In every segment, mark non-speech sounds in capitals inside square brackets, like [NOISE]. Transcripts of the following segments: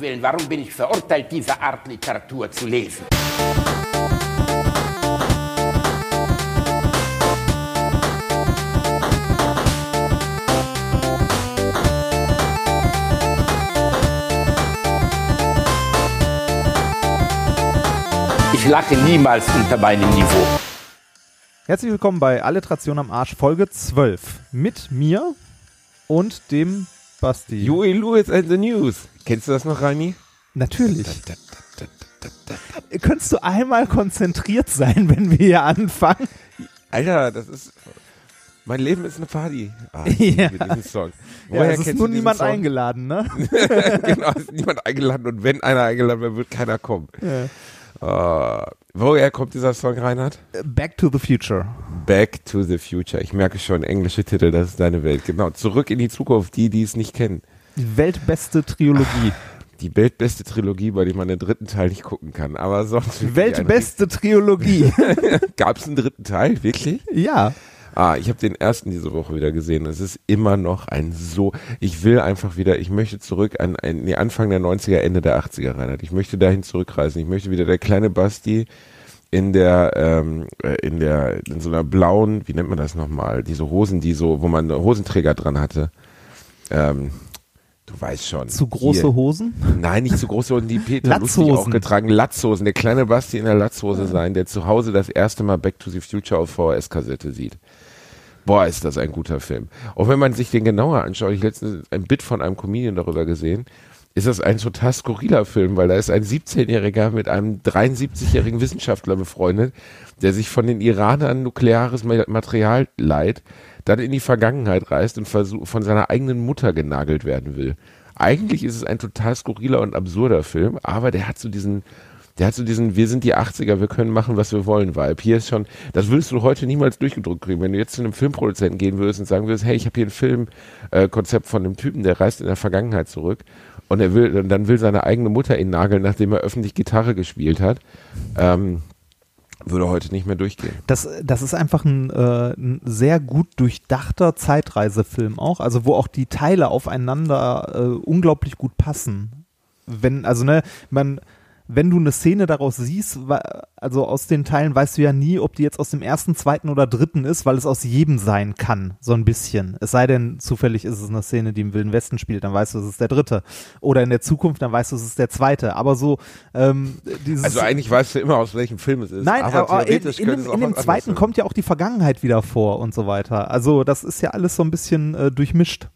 Willen, warum bin ich verurteilt, diese Art Literatur zu lesen? Ich lache niemals unter meinem Niveau. Herzlich willkommen bei Alliteration am Arsch, Folge 12. Mit mir und dem Basti. Huey Lewis and the News. Kennst du das noch, Rani? Natürlich. Könntest du einmal konzentriert sein, wenn wir hier anfangen? Alter, das ist. Mein Leben ist eine Party. Ah, [LAUGHS] Ja. mit diesem Song. Ja, es ist nur diesen niemand Song? eingeladen, ne? [LAUGHS] genau, es ist niemand eingeladen und wenn einer eingeladen wird, wird keiner kommen. Ja. Ah, woher kommt dieser Song, Reinhard? Back to the Future. Back to the Future. Ich merke schon, englische Titel, das ist deine Welt. Genau, zurück in die Zukunft, die, die es nicht kennen. Die weltbeste Trilogie. Die weltbeste Trilogie, bei der man den dritten Teil nicht gucken kann. Aber sonst. Die weltbeste Trilogie. [LAUGHS] Gab es einen dritten Teil, wirklich? ja. Ah, ich habe den ersten diese Woche wieder gesehen. Es ist immer noch ein so. Ich will einfach wieder, ich möchte zurück an, an nee, Anfang der 90er, Ende der 80er, Reinhard. Ich möchte dahin zurückreisen. Ich möchte wieder der kleine Basti in der, ähm, äh, in der, in so einer blauen, wie nennt man das nochmal? Diese Hosen, die so, wo man Hosenträger dran hatte. Ähm, du weißt schon. Zu große Hier. Hosen. Nein, nicht zu große Hosen, die Peter lustig auch getragen. Latzhosen. Der kleine Basti in der Latzhose sein, der zu Hause das erste Mal Back to the Future auf VHS-Kassette sieht. Boah, ist das ein guter Film. Auch wenn man sich den genauer anschaut, ich letztens ein Bit von einem Comedian darüber gesehen, ist das ein total skurriler Film, weil da ist ein 17-Jähriger mit einem 73-jährigen Wissenschaftler befreundet, der sich von den Iranern nukleares Ma- Material leiht, dann in die Vergangenheit reist und von seiner eigenen Mutter genagelt werden will. Eigentlich ist es ein total skurriler und absurder Film, aber der hat so diesen, der hat so diesen, wir sind die 80er, wir können machen, was wir wollen, Vibe. Hier ist schon, das würdest du heute niemals durchgedrückt kriegen. Wenn du jetzt zu einem Filmproduzenten gehen würdest und sagen würdest, hey, ich habe hier ein Filmkonzept äh, von einem Typen, der reist in der Vergangenheit zurück und er will, dann will seine eigene Mutter ihn nageln, nachdem er öffentlich Gitarre gespielt hat, ähm, würde heute nicht mehr durchgehen. Das, das ist einfach ein, äh, ein sehr gut durchdachter Zeitreisefilm auch, also wo auch die Teile aufeinander äh, unglaublich gut passen. Wenn, also ne, man, wenn du eine Szene daraus siehst, also aus den Teilen weißt du ja nie, ob die jetzt aus dem ersten, zweiten oder dritten ist, weil es aus jedem sein kann, so ein bisschen. Es sei denn, zufällig ist es eine Szene, die im Wilden Westen spielt, dann weißt du, es ist der dritte. Oder in der Zukunft, dann weißt du, es ist der zweite. Aber so, ähm, dieses. Also eigentlich weißt du immer, aus welchem Film es ist. Nein, aber, aber in, in, dem, in dem zweiten sein. kommt ja auch die Vergangenheit wieder vor und so weiter. Also das ist ja alles so ein bisschen äh, durchmischt.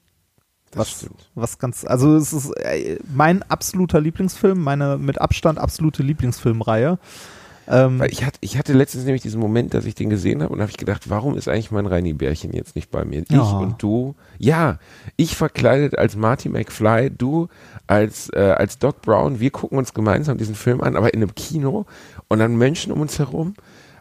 Das Was, stimmt. was ganz, also es ist äh, mein absoluter Lieblingsfilm, meine mit Abstand absolute Lieblingsfilmreihe. Ähm, Weil ich hatte, ich hatte letztens nämlich diesen Moment, dass ich den gesehen habe und habe ich gedacht, warum ist eigentlich mein Reini Bärchen jetzt nicht bei mir? Ich Ja. und du. Ja, ich verkleidet als Marty McFly, du als, äh, als Doc Brown. Wir gucken uns gemeinsam diesen Film an, aber in einem Kino und dann Menschen um uns herum.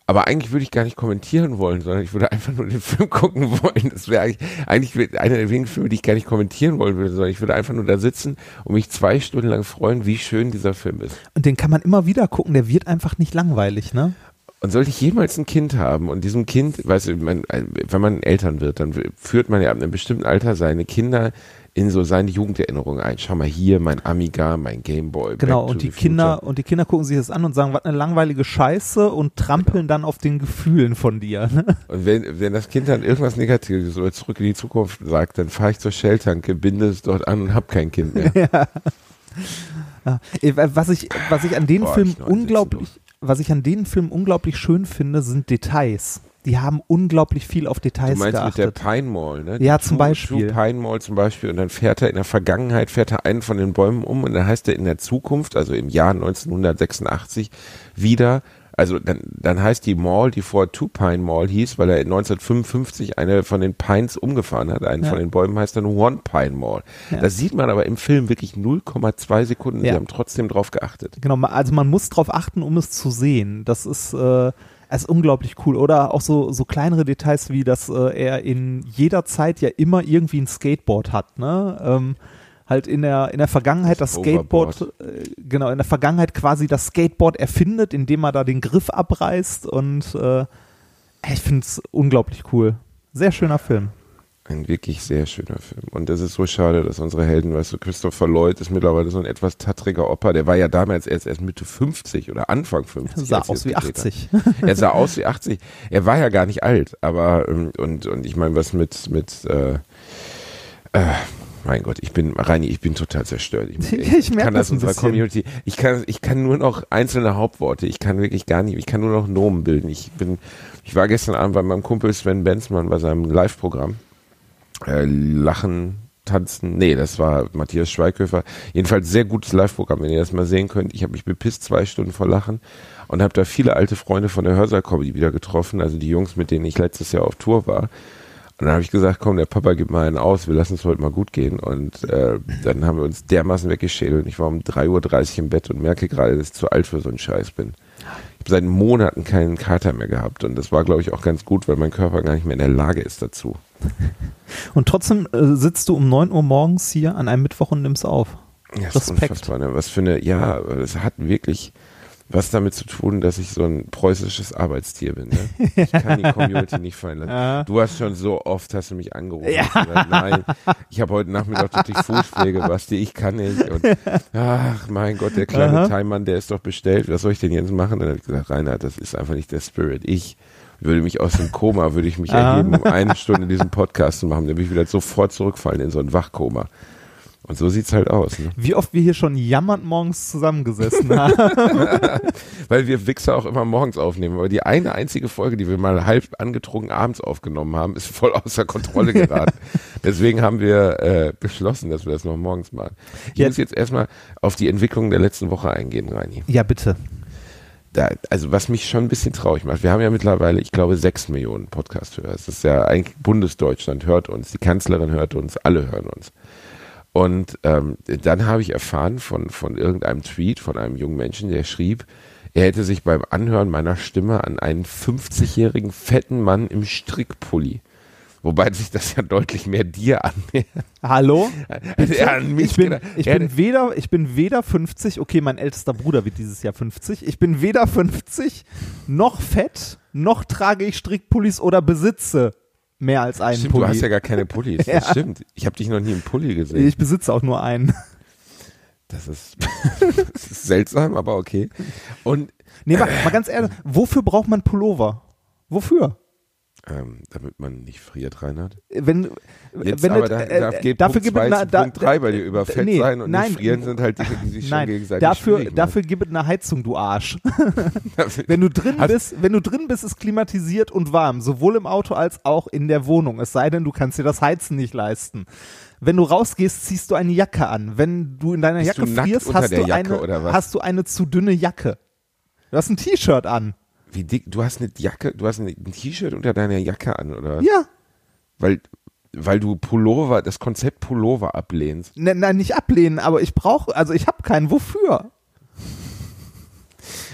Aber eigentlich würde ich gar nicht kommentieren wollen, sondern ich würde einfach nur den [LAUGHS] Film gucken wollen. Das wäre eigentlich, eigentlich einer der wenigen Filme, die ich gar nicht kommentieren wollen würde, sondern ich würde einfach nur da sitzen und mich zwei Stunden lang freuen, wie schön dieser Film ist. und den kann man immer wieder gucken, der wird einfach nicht langweilig, ne? Und sollte ich jemals ein Kind haben und diesem Kind, weißt du, man, wenn man Eltern wird, dann führt man ja ab einem bestimmten Alter seine Kinder in so seine Jugenderinnerungen ein. Schau mal hier, mein Amiga, mein Gameboy. Genau, und die Kinder, Future. und die Kinder gucken sich das an und sagen, was eine langweilige Scheiße und trampeln dann auf den Gefühlen von dir. Ne? Und wenn, wenn das Kind dann irgendwas Negatives oder zurück in die Zukunft sagt, dann fahre ich zur Shelltanke, binde es dort an und hab kein Kind mehr. [LAUGHS] Ja, äh, was ich, was ich an den Boah, Film ich noch einen unglaublich, was ich an den Film unglaublich schön finde, sind Details. Die haben unglaublich viel auf Details Du meinst mit der geachtet. Pine Mall, ne? Ja, Die zum True- Beispiel. True Pine Mall zum Beispiel. Und dann fährt er in der Vergangenheit, fährt er einen von den Bäumen um und dann heißt er in der Zukunft, also im Jahr 1986, wieder, also dann, dann heißt die Mall, die vor Two Pine Mall hieß, weil er in 1955 eine von den Pines umgefahren hat, einen Ja. von den Bäumen heißt dann One Pine Mall. Ja. Das sieht man aber im Film wirklich 0,2 Sekunden. Sie Ja. haben trotzdem drauf geachtet. Genau, also man muss drauf achten, um es zu sehen. Das ist, äh, ist unglaublich cool. Oder auch so, so kleinere Details wie, dass äh, er in jeder Zeit ja immer irgendwie ein Skateboard hat, ne? Ähm, halt in der, in der Vergangenheit das, Das Skateboard, äh, genau, in der Vergangenheit quasi das Skateboard erfindet, indem er da den Griff abreißt und äh, ich finde es unglaublich cool. Sehr schöner Film. Ein wirklich sehr schöner Film. Und das ist so schade, dass unsere Helden, weißt du, Christopher Lloyd ist mittlerweile so ein etwas tattriger Opa. Der war ja damals erst, erst Mitte 50 oder Anfang 50. Sah als aus er wie es gedreht 80. Hat. [LAUGHS] Er sah aus wie 80. Er war ja gar nicht alt, aber ähm, und, und ich meine, was mit, mit äh, äh, mein Gott, ich bin, Reini, ich bin total zerstört. Ich, [LAUGHS] Ich merk kann das das unserer bisschen. Community, ich kann, ich kann nur noch einzelne Hauptworte, ich kann wirklich gar nicht, ich kann nur noch Nomen bilden. Ich bin, ich war gestern Abend bei meinem Kumpel Sven Benzmann bei seinem Live-Programm. Äh, Lachen, Tanzen, nee, das war Matthias Schweighöfer. Jedenfalls sehr gutes Live-Programm, wenn ihr das mal sehen könnt. Ich habe mich bepisst zwei Stunden vor Lachen und habe da viele alte Freunde von der Hörsaal-Comedy wieder getroffen, also die Jungs, mit denen ich letztes Jahr auf Tour war. Und dann habe ich gesagt, komm, der Papa gibt mal einen aus, wir lassen es heute mal gut gehen. Und äh, dann haben wir uns dermaßen weggeschädelt. Und ich war um 3.30 Uhr im Bett und merke gerade, dass ich zu alt für so einen Scheiß bin. Habe seit Monaten keinen Kater mehr gehabt. Und das war, glaube ich, auch ganz gut, weil mein Körper gar nicht mehr in der Lage ist dazu. [LAUGHS] Und trotzdem äh, sitzt du um 9 Uhr morgens hier an einem Mittwoch und nimmst auf. Ja, das ist Respekt. unfassbar. Ne? Was für eine, ja, es hat wirklich was damit zu tun, dass ich so ein preußisches Arbeitstier bin. Ne? Ich kann die Community nicht fallen lassen. [LAUGHS] Ja. Du hast schon so oft, hast du mich angerufen. Ja. gesagt, Nein, ich habe heute Nachmittag [LAUGHS] durch die Fußpflege, Basti, ich kann nicht. Und, ach, mein Gott, der kleine Aha. Timmann, der ist doch bestellt. Was soll ich denn jetzt machen? Dann habe ich gesagt, Reinhard, das ist einfach nicht der Spirit. Ich würde mich aus dem Koma, würde ich mich Aha. erheben, um eine Stunde diesen Podcast zu machen. Dann würde ich wieder sofort zurückfallen in so ein Wachkoma. Und so sieht's halt aus. Ne? Wie oft wir hier schon jammernd morgens zusammengesessen haben. [LAUGHS] [LAUGHS] Weil wir Wichser auch immer morgens aufnehmen. Aber die eine einzige Folge, die wir mal halb angetrunken abends aufgenommen haben, ist voll außer Kontrolle [LAUGHS] geraten. Deswegen haben wir äh, beschlossen, dass wir das noch morgens machen. Ich Ja. muss jetzt erstmal auf die Entwicklung der letzten Woche eingehen, Reini. ja, bitte. Da, also was mich schon ein bisschen traurig macht, wir haben ja mittlerweile, ich glaube, sechs Millionen Podcast-Hörer. Das ist ja eigentlich Bundesdeutschland hört uns, die Kanzlerin hört uns, alle hören uns. Und ähm, dann habe ich erfahren von, von irgendeinem Tweet von einem jungen Menschen, der schrieb, er hätte sich beim Anhören meiner Stimme an einen 50-jährigen fetten Mann im Strickpulli, wobei sich das ja deutlich mehr dir annähert. Hallo? Also ich bin, ich bin weder, ich bin weder 50, okay, mein ältester Bruder wird dieses Jahr 50. Ich bin weder 50 noch fett, noch trage ich Strickpullis oder besitze mehr als einen Stimmt, Pulli. du hast ja gar keine Pullis. [LAUGHS] Ja. Das stimmt. Ich habe dich noch nie im Pulli gesehen. ich besitze auch nur einen. Das ist, [LAUGHS] das ist seltsam, aber okay. Und Nee, mal, mal ganz ehrlich, wofür braucht man Pullover? Wofür? Ähm, damit man nicht friert, Reinhard. Wenn, Jetzt wenn aber da, da äh, dafür Punkt gibt es 2 eine, zu da, Punkt 3, weil die über Fett nee, sein und nein, nicht frieren sind halt Dinge, die sich schon Nein, gegenseitig dafür, schwierig dafür gibt es eine Heizung, du Arsch. [LAUGHS] Wenn du drin Hast- bist, wenn du drin bist, ist klimatisiert und warm, sowohl im Auto als auch in der Wohnung. Es sei denn, du kannst dir das Heizen nicht leisten. Wenn du rausgehst, ziehst du eine Jacke an. Wenn du in deiner Bist Jacke frierst, hast du, Jacke eine, hast du eine zu dünne Jacke. Du hast ein T-Shirt an. Wie dick, du hast eine Jacke, du hast eine- ein T-Shirt unter deiner Jacke an, oder? Ja. Weil, weil du Pullover, das Konzept Pullover ablehnst. Nein, nein, nicht ablehnen, aber ich brauche, also ich habe keinen. Wofür?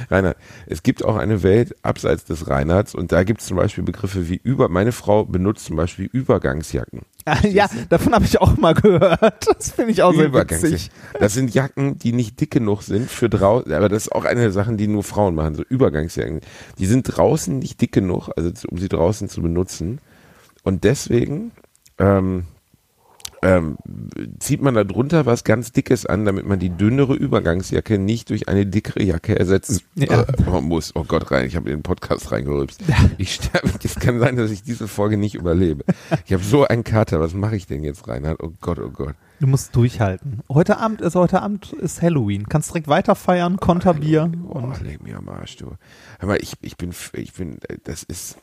Reinhard, es gibt auch eine Welt abseits des Reinhards und da gibt es zum Beispiel Begriffe wie über, meine Frau benutzt zum Beispiel Übergangsjacken. Ah, Ja, davon habe ich auch mal gehört. Das finde ich auch sehr witzig. Das sind Jacken, die nicht dick genug sind für draußen, aber das ist auch eine der Sachen, die nur Frauen machen, so Übergangsjacken. Die sind draußen nicht dick genug, also um sie draußen zu benutzen. Und deswegen ähm, ähm, zieht man da drunter was ganz Dickes an, damit man die dünnere Übergangsjacke nicht durch eine dickere Jacke ersetzen Ja. äh, muss. Oh Gott, rein, ich habe in den Podcast reingerülpst. Ich sterbe, es kann sein, dass ich diese Folge nicht überlebe. Ich habe so einen Kater, was mache ich denn jetzt, Reinhard? Oh Gott, oh Gott. Du musst durchhalten. Heute Abend ist heute Abend ist Halloween. Kannst direkt weiter feiern, Konterbier. Oh, leg mir am Arsch, du. Hör mal, ich, ich bin, ich bin, äh, das ist,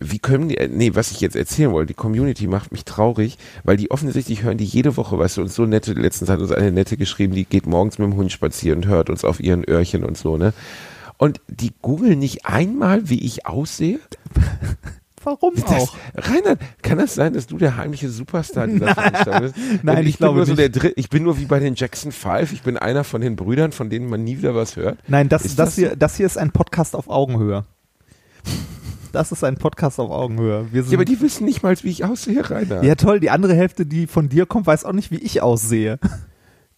wie können die, äh, nee, was ich jetzt erzählen wollte, die Community macht mich traurig, weil die offensichtlich hören die jede Woche, weißt du, uns so nette, letztens hat uns eine nette geschrieben, die geht morgens mit dem Hund spazieren und hört uns auf ihren Öhrchen und so, ne? Und die googeln nicht einmal, wie ich aussehe? [LAUGHS] warum Das, auch? Reinhard, kann das sein, dass du der heimliche Superstar dieser [LAUGHS] Veranstaltung bist? Nein, Und ich ich, bin glaube nur so nicht. der Dritt, ich bin nur wie bei den Jackson Five, ich bin einer von den Brüdern, von denen man nie wieder was hört. Nein, das, das, das hier, so? das hier ist ein Podcast auf Augenhöhe. Das ist ein Podcast auf Augenhöhe. Wir Ja, aber die wissen nicht mal, wie ich aussehe, Rainer. ja toll, die andere Hälfte, die von dir kommt, weiß auch nicht, wie ich aussehe.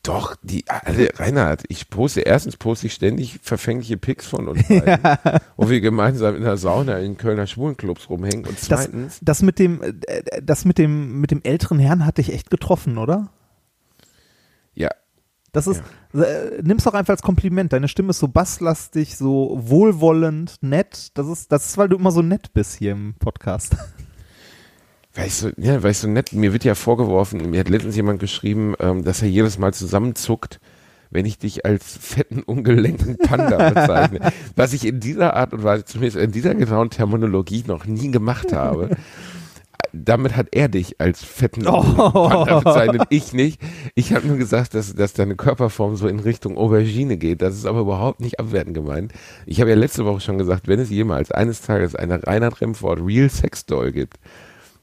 Doch, die, also Reinhard, ich poste, erstens poste ich ständig verfängliche Pics von uns [LAUGHS] beiden, wo wir gemeinsam in der Sauna in Kölner Schwulenclubs rumhängen. Und Das, zweitens, das mit dem, äh, das mit dem, mit dem älteren Herrn hat dich echt getroffen, oder? ja, Das ist, äh, nimm's doch einfach als Kompliment. Deine Stimme ist so basslastig, so wohlwollend, nett. Das ist, das ist, weil du immer so nett bist hier im Podcast. [LAUGHS] Weißt du, ja, weißt du, nett, mir wird ja vorgeworfen, mir hat letztens jemand geschrieben, ähm, dass er jedes Mal zusammenzuckt, wenn ich dich als fetten, ungelenkten Panda [LAUGHS] bezeichne. Was ich in dieser Art und Weise, zumindest in dieser genauen Terminologie noch nie gemacht habe. Damit hat er dich als fetten Oh. Panda bezeichnet, ich nicht. Ich habe nur gesagt, dass, dass deine Körperform so in Richtung Aubergine geht. Das ist aber überhaupt nicht abwertend gemeint. Ich habe ja letzte Woche schon gesagt, wenn es jemals eines Tages eine Reinhard Remford Real Sex Doll gibt,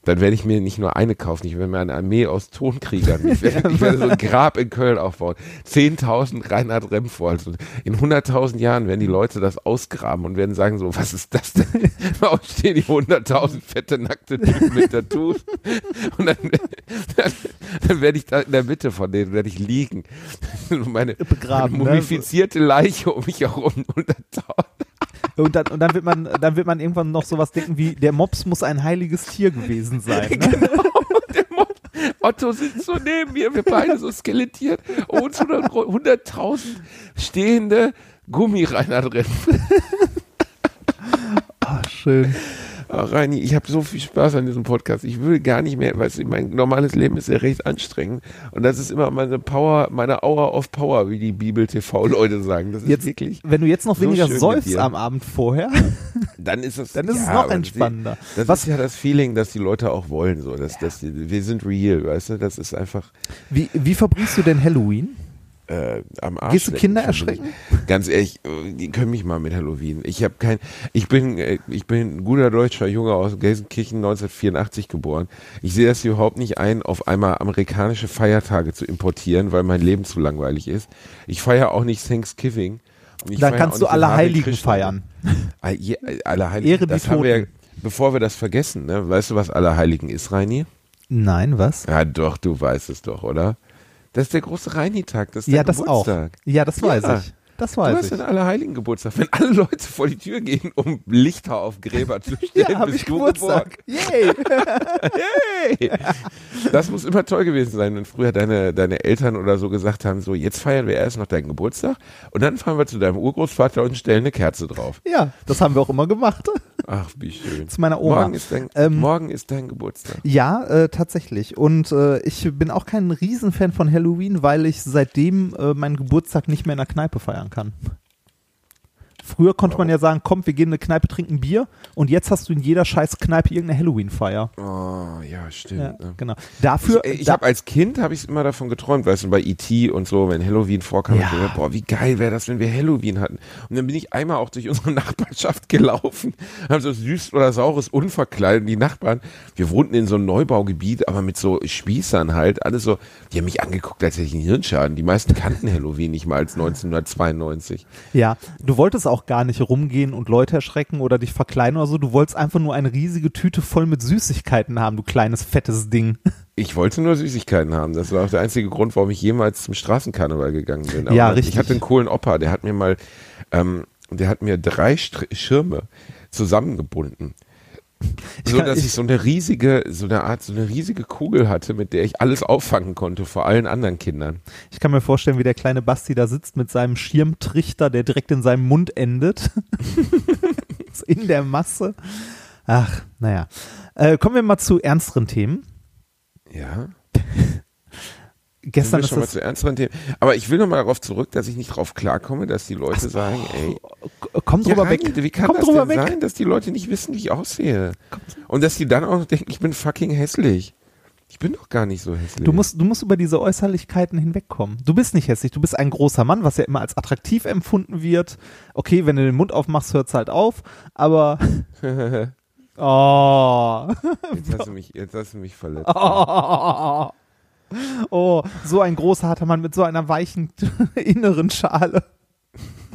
dann werde ich mir nicht nur eine kaufen, ich werde mir eine Armee aus Tonkriegern, ich werde, ich werde so ein Grab in Köln aufbauen. 10.000 Reinhard Remfords. Und in 100.000 Jahren werden die Leute das ausgraben und werden sagen so, was ist das denn? [LAUGHS] Warum stehen die 100.000 fette, nackte Typen mit Tattoos? Und dann, dann, dann werde ich da in der Mitte von denen, werde ich liegen. Meine, Begraben, meine ne? mumifizierte Leiche um mich herum. 100.000. Und dann, und dann wird man, dann wird man irgendwann noch sowas denken wie, der Mops muss ein heiliges Tier gewesen sein. Ne? [LAUGHS] Der Mo- Otto sitzt so neben mir, wir beide so skelettiert. Uns 100 100.000 stehende Gummireiner drin. Ah, schön. Ach, Reini, ich habe so viel Spaß an diesem Podcast. Ich will gar nicht mehr, weißt du, mein normales Leben ist ja recht anstrengend. Und das ist immer meine Power, meine Hour of Power, wie die Bibel-TV-Leute sagen. Das ist Jetzt, wirklich, wenn du jetzt noch weniger säufst am Abend vorher, [LAUGHS] dann ist es, dann ist es ja, noch aber entspannender. Das Was, ist ja das Feeling, das die Leute auch wollen, so, dass, dass die, wir sind real, weißt du, das ist einfach, wie, wie verbringst du denn Halloween? Äh, am Arsch. Gehst du Kinder erschrecken? Ganz ehrlich, die können mich mal mit Halloween. Ich habe kein, ich bin, äh, ich bin ein guter deutscher Junge aus Gelsenkirchen 1984 geboren. Ich sehe das überhaupt nicht ein, auf einmal amerikanische Feiertage zu importieren, weil mein Leben zu langweilig ist. Ich feiere auch nicht Thanksgiving. Ich Dann feier kannst du alle Heiligen feiern. Ah, Alle Heiligen. Ehre das haben wir, bevor wir das vergessen, ne? Weißt du, was Allerheiligen ist, Reini? Nein, was? Ja, doch, du weißt es doch, oder? Das ist der große Reini-Tag, das ist Ja, der das auch. Geburtstag. Ja, das weiß Ja. ich. Das Du weiß hast ich. den Allerheiligen Geburtstag. Wenn alle Leute vor die Tür gehen, um Lichter auf Gräber zu [LAUGHS] stellen, Ja, bist ich du Geburtstag. Yay! [LAUGHS] Hey! Das muss immer toll gewesen sein, wenn früher deine, deine Eltern oder so gesagt haben, so jetzt feiern wir erst noch deinen Geburtstag und dann fahren wir zu deinem Urgroßvater und stellen eine Kerze drauf. Ja, das haben wir auch immer gemacht. Ach, wie schön. Zu meiner Oma. Morgen ist dein, Ähm, morgen ist dein Geburtstag. Ja, äh, tatsächlich. Und äh, ich bin auch kein Riesenfan von Halloween, weil ich seitdem äh, meinen Geburtstag nicht mehr in der Kneipe feiern kann. Früher konnte man ja sagen, komm, wir gehen in eine Kneipe, trinken Bier und jetzt hast du in jeder scheiß Kneipe irgendeine Halloween-Feier. Oh, ja, stimmt. Ja, ne? genau. Dafür, ich ich da, habe als Kind habe ich immer davon geträumt, weißt du, bei E.T. und so, wenn Halloween vorkam, Ja. gedacht, boah, wie geil wäre das, wenn wir Halloween hatten. Und dann bin ich einmal auch durch unsere [LAUGHS] Nachbarschaft gelaufen, haben so süß oder saures unverkleidet. Die Nachbarn, wir wohnten in so einem Neubaugebiet, aber mit so Spießern halt, alles so, die haben mich angeguckt, als hätte ich einen Hirnschaden. Die meisten kannten Halloween nicht mal als 1992. ja, du wolltest auch gar nicht rumgehen und Leute erschrecken oder dich verkleiden oder so. Du wolltest einfach nur eine riesige Tüte voll mit Süßigkeiten haben, du kleines fettes Ding. [LAUGHS] Ich wollte nur Süßigkeiten haben. Das war auch der einzige Grund, warum ich jemals zum Straßenkarneval gegangen bin. Aber Ja, Ich richtig. hatte einen coolen Opa, der hat mir mal, ähm, der hat mir drei Str Schirme zusammengebunden. [LAUGHS] So dass ich, ich- so eine riesige, so eine Art, so eine riesige Kugel hatte, mit der ich alles auffangen konnte vor allen anderen Kindern. Ich kann mir vorstellen, wie der kleine Basti da sitzt mit seinem Schirmtrichter, der direkt in seinem Mund endet. [LAUGHS] in der Masse. Ach, naja. Äh, kommen wir mal zu ernsteren Themen. Ja. [LAUGHS] Gestern ist schon mal zu ernsteren Themen. Aber ich will noch mal darauf zurück, dass ich nicht drauf klarkomme, dass die Leute sagen, ey, komm Ja, drüber weg. Reini, Wie kann komm das denn weg. sein, dass die Leute nicht wissen, wie ich aussehe? Und dass die dann auch noch denken, ich bin fucking hässlich. Ich bin doch gar nicht so hässlich. Du musst, du musst über diese Äußerlichkeiten hinwegkommen. Du bist nicht hässlich, du bist ein großer Mann, was ja immer als attraktiv empfunden wird. Okay, wenn du den Mund aufmachst, hört's halt auf, aber [LAUGHS] oh. jetzt, hast du mich, jetzt hast du mich verletzt. Oh. [LAUGHS] oh, so ein großer harter Mann mit so einer weichen [LAUGHS] inneren Schale.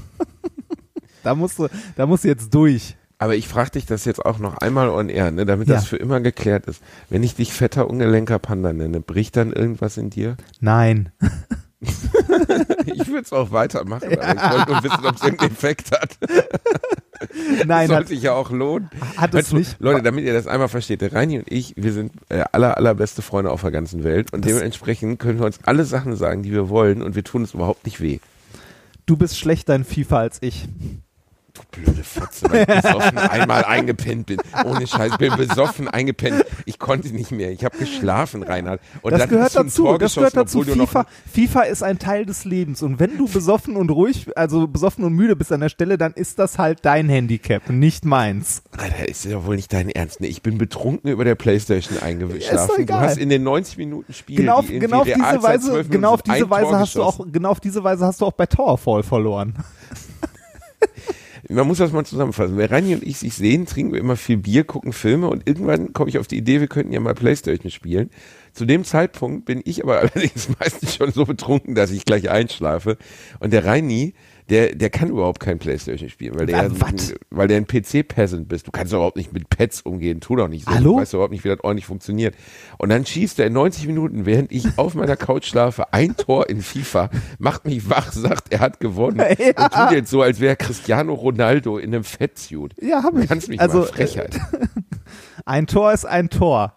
[LAUGHS] da musst du, da musst du jetzt durch. Aber ich frage dich das jetzt auch noch einmal on air, ne, damit Ja. das für immer geklärt ist. Wenn ich dich fetter, ungelenker Panda nenne, bricht dann irgendwas in dir? Nein. [LAUGHS] ich würde es auch weitermachen, aber ich wollte nur wissen, ob es einen Effekt hat. [LAUGHS] Nein, das hat, sich ja auch lohnen. hat es nicht. Leute, damit ihr das einmal versteht, der Reini und ich, wir sind äh, aller, allerbeste Freunde auf der ganzen Welt und Das- dementsprechend können wir uns alle Sachen sagen, die wir wollen und wir tun es überhaupt nicht weh. Du bist schlechter in FIFA als ich. Du blöde Fotze, weil ich besoffen einmal eingepennt bin. Ohne Scheiß, bin besoffen eingepennt. Ich konnte nicht mehr. Ich habe geschlafen, Reinhard. Und das gehört dazu. Das gehört dazu. FIFA, FIFA ist ein Teil des Lebens. Und wenn du besoffen und ruhig, also besoffen und müde bist an der Stelle, dann ist das halt dein Handicap, nicht meins. Alter, ist ja wohl nicht dein Ernst. Nee, ich bin betrunken über der Playstation eingeschlafen. Du hast in den 90 Minuten Spiel, Genau, die genau auf diese Weise, 12 Minuten genau auf diese Weise Tor hast du auch, genau auf diese Weise hast du auch bei Towerfall verloren. [LAUGHS] Man muss das mal zusammenfassen. Wenn Rani und ich sich sehen, trinken wir immer viel Bier, gucken Filme und irgendwann komme ich auf die Idee, wir könnten ja mal Playstation spielen. Zu dem Zeitpunkt bin ich aber [LAUGHS] allerdings meistens schon so betrunken, dass ich gleich einschlafe. Und der Reini, der, der kann überhaupt kein Playstation spielen, weil der, Wa- wat? weil der ein PC-Peasant bist. Du kannst doch überhaupt nicht mit Pets umgehen. Tu doch nicht so. Hallo? Du weißt überhaupt nicht, wie das ordentlich funktioniert. Und dann schießt er in 90 Minuten, während ich auf meiner Couch schlafe, ein Tor in FIFA, macht mich wach, sagt, er hat gewonnen [LAUGHS] Ja. und tut jetzt so, als wäre Cristiano Ronaldo in einem Fettsuit. Ja, habe Du ich. kannst mich also, mal Frechheit. [LAUGHS] Ein Tor ist ein Tor.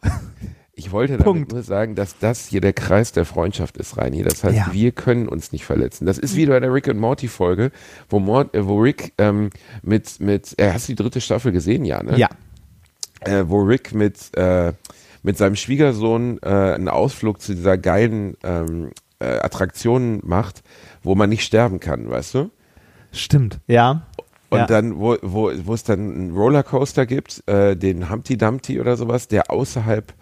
Ich wollte damit Punkt. nur sagen, dass das hier der Kreis der Freundschaft ist, Reini. Das heißt, Ja. wir können uns nicht verletzen. Das ist wie bei der Rick und Morty Folge, wo, Mort, äh, wo Rick ähm, mit, mit, äh, hast du die dritte Staffel gesehen, ja, ne? Ja. Äh, wo Rick mit, äh, mit seinem Schwiegersohn äh, einen Ausflug zu dieser geilen ähm, äh, Attraktion macht, wo man nicht sterben kann, weißt du? Stimmt. Ja. Und ja. dann, wo, wo, wo es dann einen Rollercoaster gibt, äh, den Humpty Dumpty oder sowas, der außerhalb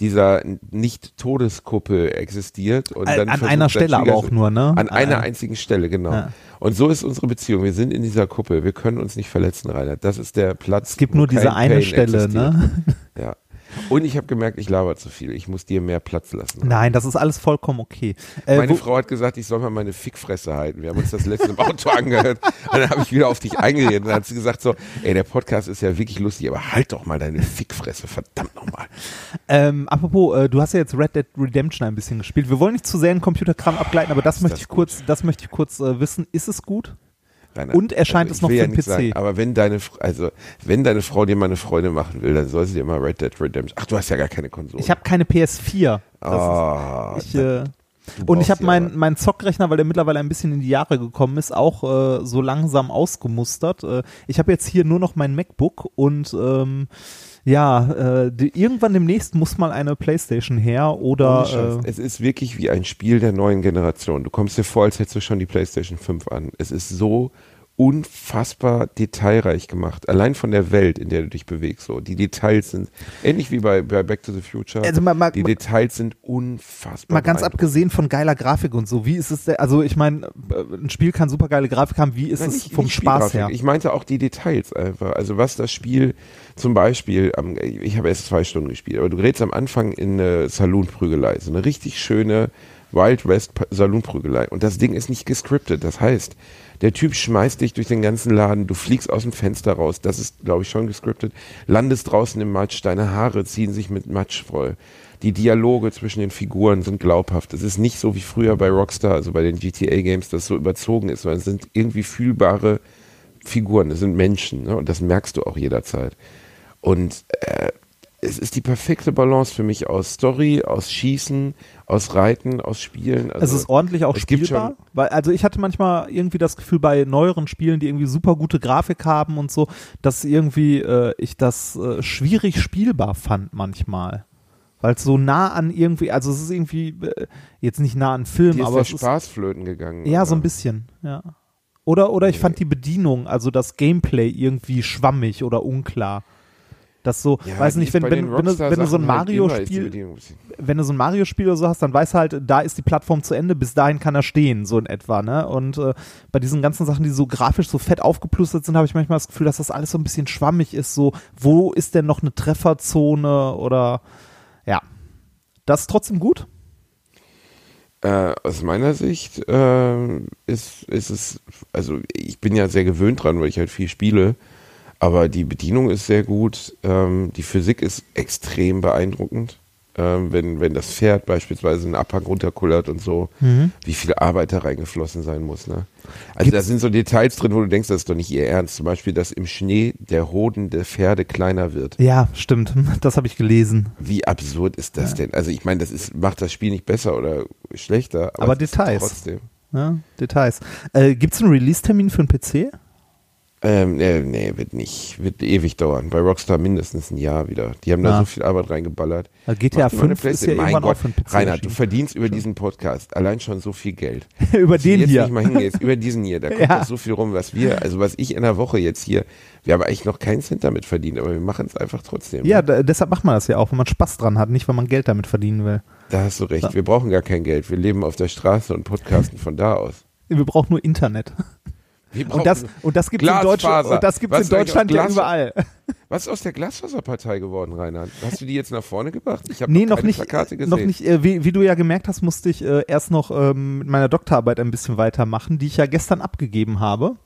dieser Nicht-Todeskuppel existiert. Und An- dann an einer Stelle aber auch nur, ne? An einer Ah. einzigen Stelle, genau. Ja. Und so ist unsere Beziehung. Wir sind in dieser Kuppel. Wir können uns nicht verletzen, Reinhard. Das ist der Platz. Es gibt nur diese eine Pain Stelle, existiert. ne? [LAUGHS] Ja. Und ich habe gemerkt, ich laber zu viel. Ich muss dir mehr Platz lassen. Nein, das ist alles vollkommen okay. Äh, Meine Frau hat gesagt, ich soll mal meine Fickfresse halten. Wir haben uns das letzte im Auto angehört. Und dann habe ich wieder auf dich eingeredet. Und dann hat sie gesagt so, ey, der Podcast ist ja wirklich lustig, aber halt doch mal deine Fickfresse, verdammt nochmal. Ähm, apropos, äh, du hast ja jetzt Red Dead Redemption ein bisschen gespielt. Wir wollen nicht zu sehr in Computerkram abgleiten, aber das Ist möchte das ich kurz, das möchte ich kurz äh, wissen. Ist es gut? Rainer, Und erscheint also es noch für den PC? Sagen, aber wenn deine, also, wenn deine Frau dir mal eine Freude machen will, dann soll sie dir mal Red Dead Redemption. Ach, du hast ja gar keine Konsole. Ich habe keine PS4. Das Ah, ist, ich, äh, und ich habe meinen mein Zockrechner, weil der mittlerweile ein bisschen in die Jahre gekommen ist, auch äh, so langsam ausgemustert. Äh, ich habe jetzt hier nur noch mein MacBook und ähm, ja, äh, die, irgendwann demnächst muss mal eine Playstation her oder äh, es ist wirklich wie ein Spiel der neuen Generation. Du kommst dir vor, als hättest du schon die PlayStation 5 an. Es ist so unfassbar detailreich gemacht. Allein von der Welt, in der du dich bewegst. So. Die Details sind ähnlich wie bei, bei Back to the Future. Also mal- mal- die Details sind unfassbar. Mal ganz abgesehen von geiler Grafik und so, wie ist es denn, also ich meine, äh, ein Spiel kann super geile Grafik haben, wie ist Nein, es nicht- vom nicht Spaß her? Ich meinte auch die Details einfach. Also was das Spiel zum Beispiel, am- ich habe erst zwei Stunden gespielt, aber du gerätst am Anfang in eine Saloon-Prügelei, so eine richtig schöne Wild West Saloon-Prügelei. Und das Ding ist nicht gescriptet. Das heißt, der Typ schmeißt dich durch den ganzen Laden, du fliegst aus dem Fenster raus, das ist, glaube ich, schon gescriptet, landest draußen im Matsch, deine Haare ziehen sich mit Matsch voll. Die Dialoge zwischen den Figuren sind glaubhaft. Es ist nicht so wie früher bei Rockstar, also bei den GTA-Games, das so überzogen ist, sondern es sind irgendwie fühlbare Figuren, es sind Menschen ne? und das merkst du auch jederzeit. Und äh, es ist die perfekte Balance für mich aus Story, aus Schießen, aus Reiten, aus Spielen. Also, es ist ordentlich auch spielbar, weil also ich hatte manchmal irgendwie das Gefühl bei neueren Spielen, die irgendwie super gute Grafik haben und so, dass irgendwie äh, ich das äh, schwierig spielbar fand manchmal. Weil es so nah an irgendwie, also es ist irgendwie äh, jetzt nicht nah an Film, ist aber der es ist Spaß flöten gegangen. ja so ein oder? bisschen, ja. Oder oder ich Nee. fand die Bedienung, also das Gameplay irgendwie schwammig oder unklar. Das so, Ja, weiß nicht, wenn, wenn, wenn, du, wenn du so ein halt Mario-Spiel bisschen- wenn du so ein Mario-Spiel oder so hast, dann weißt du halt, da ist die Plattform zu Ende, bis dahin kann er stehen, so in etwa, ne? Und äh, bei diesen ganzen Sachen, die so grafisch so fett aufgeplustert sind, habe ich manchmal das Gefühl, dass das alles so ein bisschen schwammig ist, so, wo ist denn noch eine Trefferzone oder, ja. Das ist trotzdem gut. Äh, aus meiner Sicht äh, ist, ist es, also ich bin ja sehr gewöhnt dran, weil ich halt viel spiele, aber die Bedienung ist sehr gut, ähm, die Physik ist extrem beeindruckend. ähm, wenn, wenn das Pferd beispielsweise einen Abhang runterkullert und so, Mhm. wie viel Arbeit da reingeflossen sein muss. Ne? Also da sind so Details drin, wo du denkst, das ist doch nicht ihr Ernst. Zum Beispiel, dass im Schnee der Hoden der Pferde kleiner wird. Ja, stimmt. [LAUGHS] Das habe ich gelesen. Wie absurd ist das denn? Also ich meine, das ist, macht das Spiel nicht besser oder schlechter, aber, Aber Details. trotzdem. Ja, Details. Äh, Gibt es einen Release-Termin für einen PC? Ähm, nee, nee, wird nicht. Wird ewig dauern. Bei Rockstar mindestens ein Jahr wieder. Die haben da Ah. so viel Arbeit reingeballert. Äh, GTA Mach dir mal eine 5 ist ja. Mein Gott, Reinhard, du verdienst über diesen Podcast allein schon so viel Geld. [LAUGHS] Über den jetzt hier. nicht mal hingehst, über diesen hier, da kommt Ja. so viel rum, was wir, also was ich in der Woche jetzt hier, wir haben eigentlich noch keinen Cent damit verdient, aber wir machen es einfach trotzdem. Ja, ne? da, deshalb macht man das ja auch, wenn man Spaß dran hat, nicht weil man Geld damit verdienen will. Da hast du recht. Wir brauchen gar kein Geld. Wir leben auf der Straße und podcasten von da aus. Wir brauchen nur Internet. Und das, und das gibt es in und das gibt's Was in Deutschland ja überall. [LAUGHS] Was ist aus der Glasfaserpartei geworden, Reinhard? Hast du die jetzt nach vorne gebracht? Ich habe Nee, noch noch nicht. Plakate gesehen. Noch nicht. Äh, wie, wie du ja gemerkt hast, musste ich äh, erst noch ähm, mit meiner Doktorarbeit ein bisschen weitermachen, die ich ja gestern abgegeben habe.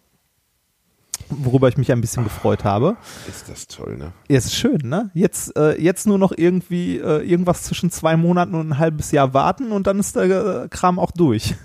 Worüber ich mich ein bisschen gefreut habe. Ist das toll, ne? Ja, ist schön, ne? Jetzt, äh, jetzt nur noch irgendwie äh, irgendwas zwischen zwei Monaten und ein halbes Jahr warten und dann ist der äh, Kram auch durch.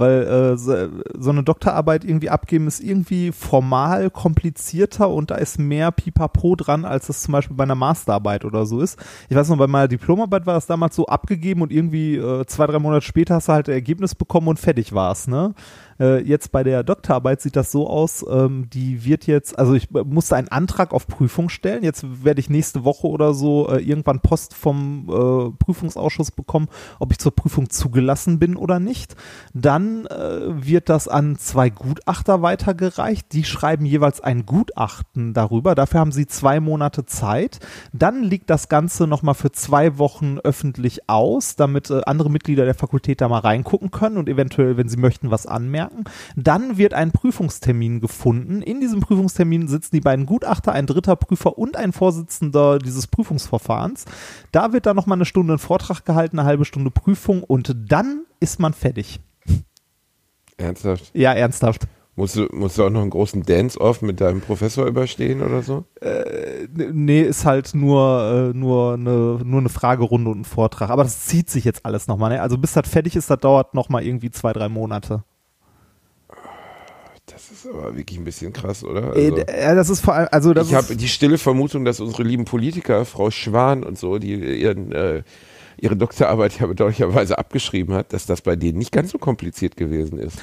Weil äh, so, so eine Doktorarbeit irgendwie abgeben ist irgendwie formal komplizierter und da ist mehr Pipapo dran, als das zum Beispiel bei einer Masterarbeit oder so ist. Ich weiß noch, bei meiner Diplomarbeit war das damals so abgegeben und irgendwie äh, zwei, drei Monate später hast du halt ein Ergebnis bekommen und fertig war's, ne? Äh, jetzt bei der Doktorarbeit sieht das so aus, ähm, die wird jetzt, also ich musste einen Antrag auf Prüfung stellen. Jetzt werde ich nächste Woche oder so äh, irgendwann Post vom äh, Prüfungsausschuss bekommen, ob ich zur Prüfung zugelassen bin oder nicht. Dann äh, wird das an zwei Gutachter weitergereicht. Die schreiben jeweils ein Gutachten darüber. Dafür haben sie zwei Monate Zeit. Dann liegt das Ganze nochmal für zwei Wochen öffentlich aus, damit äh, andere Mitglieder der Fakultät da mal reingucken können und eventuell, wenn sie möchten, was anmerken. Dann wird ein Prüfungstermin gefunden. In diesem Prüfungstermin sitzen die beiden Gutachter, ein dritter Prüfer und ein Vorsitzender dieses Prüfungsverfahrens. Da wird dann nochmal eine Stunde ein Vortrag gehalten, eine halbe Stunde Prüfung und dann ist man fertig. Ernsthaft? Ja, ernsthaft. Musst du, musst du auch noch einen großen Dance-Off mit deinem Professor überstehen oder so? Nee, ist halt nur, äh, nur, eine, nur eine Fragerunde und ein Vortrag. Aber das zieht sich jetzt alles nochmal. Ne? Also bis das fertig ist, das dauert nochmal irgendwie zwei, drei Monate. Das ist aber wirklich ein bisschen krass, oder? Also, äh, das ist vor allem, also das ich habe die stille Vermutung, dass unsere lieben Politiker, Frau Schwan und so, die ihren, äh, ihre Doktorarbeit ja bedauerlicherweise abgeschrieben hat, dass das bei denen nicht ganz so kompliziert gewesen ist.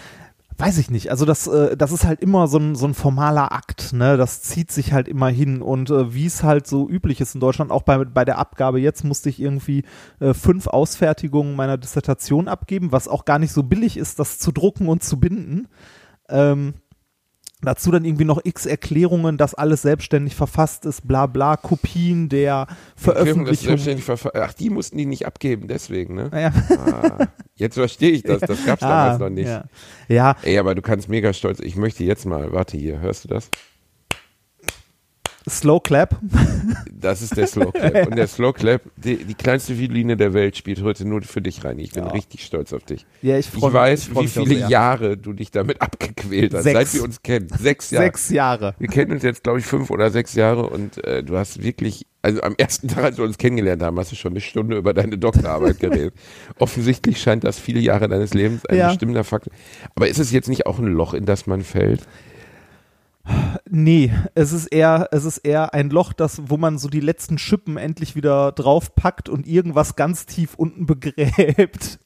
weiß ich nicht. Also das, äh, das ist halt immer so ein, so ein formaler Akt, ne? Das zieht sich halt immer hin. Und äh, wie es halt so üblich ist in Deutschland, auch bei, bei der Abgabe jetzt musste ich irgendwie äh, fünf Ausfertigungen meiner Dissertation abgeben, was auch gar nicht so billig ist, das zu drucken und zu binden. Ähm, Dazu dann irgendwie noch x Erklärungen, dass alles selbstständig verfasst ist, bla bla, Kopien der Veröffentlichung. Ach, die mussten die nicht abgeben, deswegen, ne? Ja. Ah, jetzt verstehe ich das, das gab's [LAUGHS] damals Ah, noch nicht. Ja. ja, Ey, aber du kannst mega stolz, ich möchte jetzt mal, warte hier, hörst du das? Slow Clap. Das ist der Slow Clap. [LAUGHS] Und der Slow Clap, die, die kleinste Violine der Welt spielt heute nur für dich rein. Ich bin Ja. richtig stolz auf dich. Ja, ich, Ich freu mich- weiß, ich wie viele. Jahre du dich damit abgequält hast, Sechs. seit wir uns kennen. Sechs Jahre. Sechs Jahre. Wir kennen uns jetzt, glaube ich, fünf oder sechs Jahre und äh, du hast wirklich, also am ersten Tag, als wir uns kennengelernt haben, hast du schon eine Stunde über deine Doktorarbeit [LAUGHS] geredet. Offensichtlich scheint das viele Jahre deines Lebens ein Ja. bestimmter Faktor. Aber ist es jetzt nicht auch ein Loch, in das man fällt? Nee, es ist eher, es ist eher ein Loch, das, wo man so die letzten Schippen endlich wieder draufpackt und irgendwas ganz tief unten begräbt.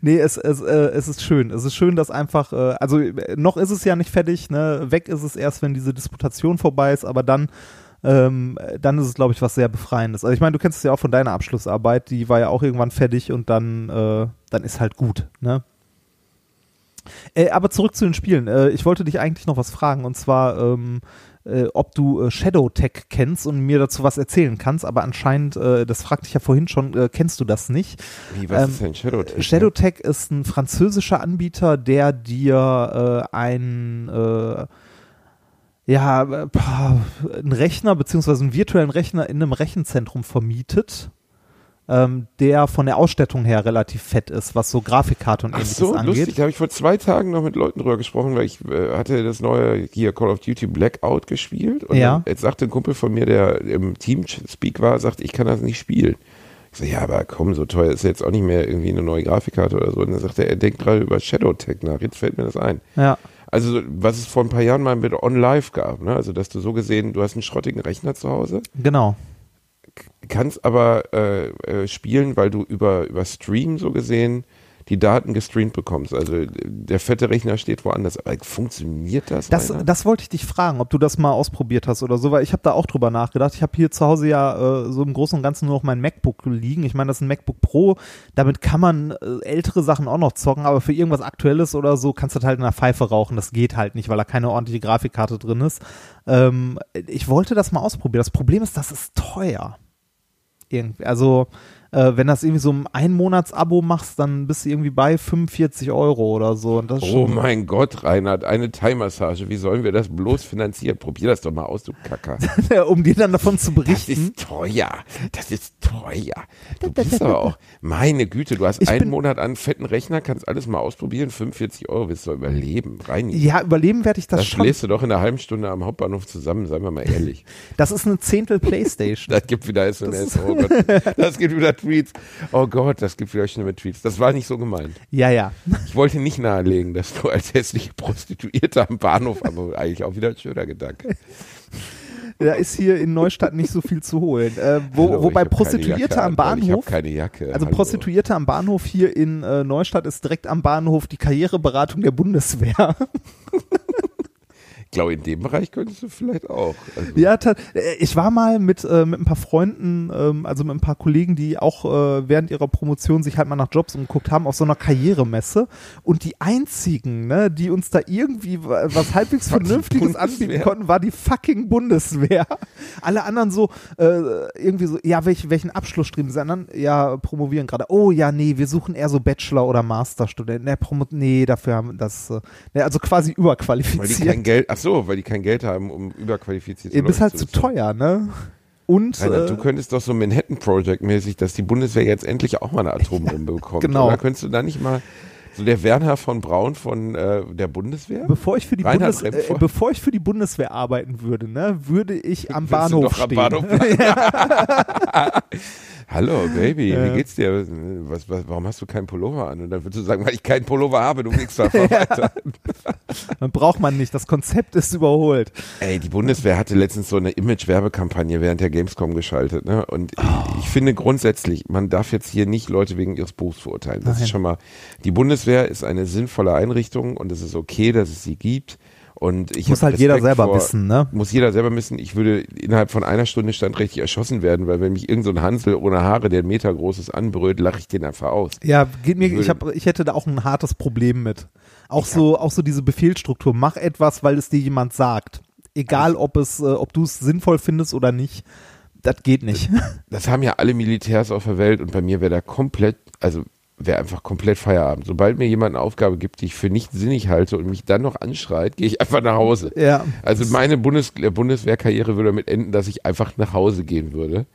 Nee, es, es, äh, es ist schön. Es ist schön, dass einfach, äh, also noch ist es ja nicht fertig, ne? Weg ist es erst, wenn diese Disputation vorbei ist, aber dann, ähm, dann ist es, glaube ich, was sehr Befreiendes. Also ich meine, du kennst es ja auch von deiner Abschlussarbeit, die war ja auch irgendwann fertig und dann, äh, dann ist halt gut, ne? Äh, aber zurück zu den Spielen. Äh, ich wollte dich eigentlich noch was fragen und zwar, ähm, äh, ob du äh, Shadow Tech kennst und mir dazu was erzählen kannst, aber anscheinend, äh, das fragte ich ja vorhin schon, äh, kennst du das nicht. Wie, was Ähm, ist denn Shadowtech? Shadowtech ist ein französischer Anbieter, der dir ein ja, einen Rechner beziehungsweise einen virtuellen Rechner in einem Rechenzentrum vermietet. Ähm, der von der Ausstattung her relativ fett ist, was so Grafikkarte und Ach ähnliches so, angeht. lustig. Da habe ich vor zwei Tagen noch mit Leuten drüber gesprochen, weil ich äh, hatte das neue hier Call of Duty Blackout gespielt. Und Ja. dann, jetzt sagte ein Kumpel von mir, der im Teamspeak war, sagt, ich kann das nicht spielen. Ich so, ja, aber komm, so teuer ist jetzt auch nicht mehr irgendwie eine neue Grafikkarte oder so. Und dann sagt er, er denkt gerade über Shadowtech nach. Jetzt fällt mir das ein. Ja, Also, was es vor ein paar Jahren mal mit OnLive gab, ne? Also, dass du so gesehen, du hast einen schrottigen Rechner zu Hause, genau. Kannst aber äh, äh, spielen, weil du über, über Stream so gesehen die Daten gestreamt bekommst. Also der fette Rechner steht woanders. Aber funktioniert das? Das, das wollte ich dich fragen, ob du das mal ausprobiert hast oder so, weil ich habe da auch drüber nachgedacht. Ich habe hier zu Hause ja äh, so im Großen und Ganzen nur noch mein MacBook liegen. Ich meine, das ist ein MacBook Pro. Damit kann man äh, ältere Sachen auch noch zocken, aber für irgendwas Aktuelles oder so kannst du das halt in der Pfeife rauchen. Das geht halt nicht, weil da keine ordentliche Grafikkarte drin ist. Ähm, ich wollte das mal ausprobieren. Das Problem ist, das ist teuer. Irgendwie, also äh, wenn das irgendwie so ein Einmonats-Abo machst, dann bist du irgendwie bei 45 Euro oder so. Und das ist Oh schon- mein Gott, Reinhard, eine Thai-Massage. Wie sollen wir das bloß finanzieren? Probier das doch mal aus, du Kacker. [LAUGHS] um dir dann davon zu Das berichten. ist teuer. Das ist teuer. Du bist aber auch, meine Güte, du hast Ich einen Monat an fetten Rechner, kannst alles mal ausprobieren. 45 Euro willst du überleben. Rein. Ja, überleben werde ich das Das schon. schläfst du doch in einer halben Stunde am Hauptbahnhof zusammen, seien wir mal ehrlich. Das ist eine Zehntel Playstation. [LAUGHS] Das gibt wieder SMS. Oh Gott. [LAUGHS] Das gibt wieder Tweets. Oh Gott, das gibt wieder schlimme Tweets. Das war nicht so gemeint. ja, ja. Ich wollte nicht nahelegen, dass du als hässliche Prostituierte am Bahnhof, aber eigentlich auch wieder ein schöner Gedanke. Da ist hier in Neustadt nicht so viel zu holen. Äh, wo, Hallo, wobei ich Prostituierte am Ich Bahnhof, habe keine Jacke. also Hallo. Prostituierte am Bahnhof hier in äh, Neustadt ist direkt am Bahnhof die Karriereberatung der Bundeswehr. [LAUGHS] Ich glaube, in dem Bereich könntest du vielleicht auch. Also, ja, äh, ich war mal mit, äh, mit ein paar Freunden, ähm, also mit ein paar Kollegen, die auch äh, während ihrer Promotion sich halt mal nach Jobs umgeguckt haben, auf so einer Karrieremesse. Und die einzigen, ne, die uns da irgendwie wa- was halbwegs [LAUGHS] Vernünftiges anbieten konnten, war die fucking Bundeswehr. [LAUGHS] Alle anderen so, äh, irgendwie so, ja, welch, welchen Abschluss streben sie anderen? Ja, promovieren gerade. Oh ja, nee, wir suchen eher so Bachelor- oder Masterstudenten. Nee, nee, dafür haben das, äh, nee, also quasi weil die überqualifiziert. kein Geld, ach so, weil die kein Geld haben, um überqualifiziert Ihr bist halt zu teuer, ne? Und Reinhard, äh, du könntest doch so Manhattan Project mäßig, dass die Bundeswehr jetzt endlich auch mal eine Atombombe [LAUGHS] bekommt. genau. Oder könntest du da nicht mal so der Werner von Braun von äh, der Bundeswehr? bevor ich für die Bundes äh, bevor ich für die Bundeswehr arbeiten würde, ne, würde ich am Willst du Bahnhof doch am stehen. Bahnhof [LAUGHS] [LAUGHS] Hallo Baby, Ja. wie geht's dir? Was, was, warum hast du keinen Pullover an? Und dann würdest du sagen, weil ich keinen Pullover habe, du Wichser, fahr [LAUGHS] weiter. Dann braucht man nicht. Das Konzept ist überholt. Ey, die Bundeswehr hatte letztens so eine Image-Werbekampagne während der Gamescom geschaltet, ne? Und ich, ich finde grundsätzlich, man darf jetzt hier nicht Leute wegen ihres Berufs verurteilen. Das Nein. ist schon mal, die Bundeswehr ist eine sinnvolle Einrichtung und es ist okay, dass es sie gibt. Und ich Muss hab halt jeder selber vor, wissen, ne? Muss jeder selber wissen. Ich würde innerhalb von einer Stunde standrechtlich erschossen werden, weil wenn mich irgend so ein Hansel ohne Haare, der einen Meter groß ist, anbrüllt, lache ich den einfach aus. Ja, geht mir, Ich ich, hab, ich hätte da auch ein hartes Problem mit. Auch so, auch so diese Befehlsstruktur. Mach etwas, weil es dir jemand sagt. Egal, ob es, äh, ob du es sinnvoll findest oder nicht. Das geht nicht. Das haben ja alle Militärs auf der Welt und bei mir wäre da komplett, also wäre einfach komplett Feierabend. Sobald mir jemand eine Aufgabe gibt, die ich für nicht sinnig halte und mich dann noch anschreit, gehe ich einfach nach Hause. ja. Also meine Bundes äh, Bundeswehrkarriere würde damit enden, dass ich einfach nach Hause gehen würde.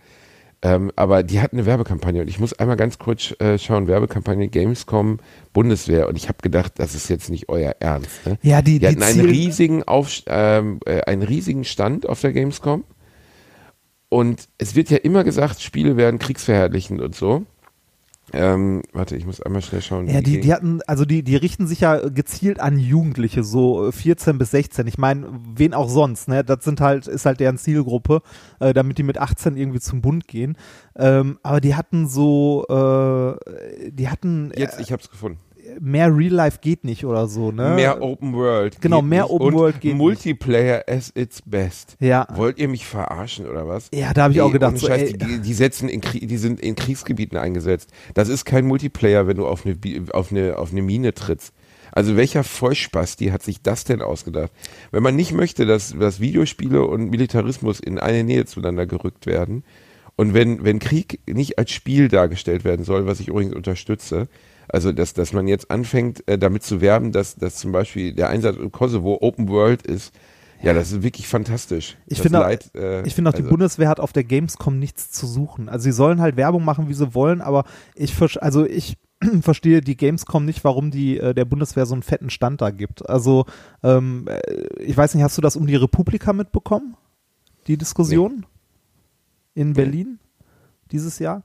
Ähm, aber die hatten eine Werbekampagne und ich muss einmal ganz kurz äh, schauen, Werbekampagne Gamescom Bundeswehr und ich habe gedacht, das ist jetzt nicht euer Ernst. Ne? Ja, die, Die hatten einen riesigen, Auf, ähm, äh, einen riesigen Stand auf der Gamescom. Und es wird ja immer gesagt, Spiele werden kriegsverherrlichend und so. Ähm, warte, ich muss einmal schnell schauen. Ja, die, die hatten, also die, die richten sich ja gezielt an Jugendliche, so äh, 14 bis 16. Ich meine, wen auch sonst, ne? Das sind halt, ist halt deren Zielgruppe, äh, damit die mit 18 irgendwie zum Bund gehen. Ähm, aber die hatten so, äh, die hatten Jetzt, ich hab's gefunden. Mehr Real Life geht nicht oder so, ne? Mehr Open World. Genau, mehr nicht. Open und World geht nicht. Multiplayer as its best. Ja. Wollt ihr mich verarschen oder was? Ja, da habe ich auch Ey, gedacht, so, Scheiß, ey, die, die, die setzen in die sind in Kriegsgebieten eingesetzt. Das ist kein Multiplayer, wenn du auf eine, auf eine, auf eine Mine trittst. Also welcher Vollspasti hat sich das denn ausgedacht? Wenn man nicht möchte, dass, dass Videospiele und Militarismus in eine Nähe zueinander gerückt werden und wenn, wenn Krieg nicht als Spiel dargestellt werden soll, was ich übrigens unterstütze, also dass, dass man jetzt anfängt, äh, damit zu werben, dass, dass zum Beispiel der Einsatz im Kosovo Open World ist, Ja, das ist wirklich fantastisch. Ich finde auch- Leid, äh, Ich finde auch, die also- Bundeswehr hat auf der Gamescom nichts zu suchen. Also sie sollen halt Werbung machen, wie sie wollen, aber ich also ich [CLEARS THROAT] verstehe die Gamescom nicht, warum die äh, der Bundeswehr so einen fetten Stand da gibt. Also ähm, äh, ich weiß nicht, hast du das um die Republika mitbekommen? Die Diskussion in Berlin dieses Jahr?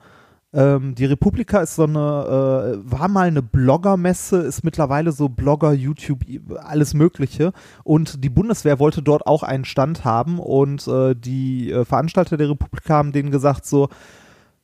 Ähm, die Republika ist so eine, äh, war mal eine Bloggermesse, ist mittlerweile so Blogger, YouTube, alles Mögliche. Und die Bundeswehr wollte dort auch einen Stand haben und äh, die äh, Veranstalter der Republika haben denen gesagt so,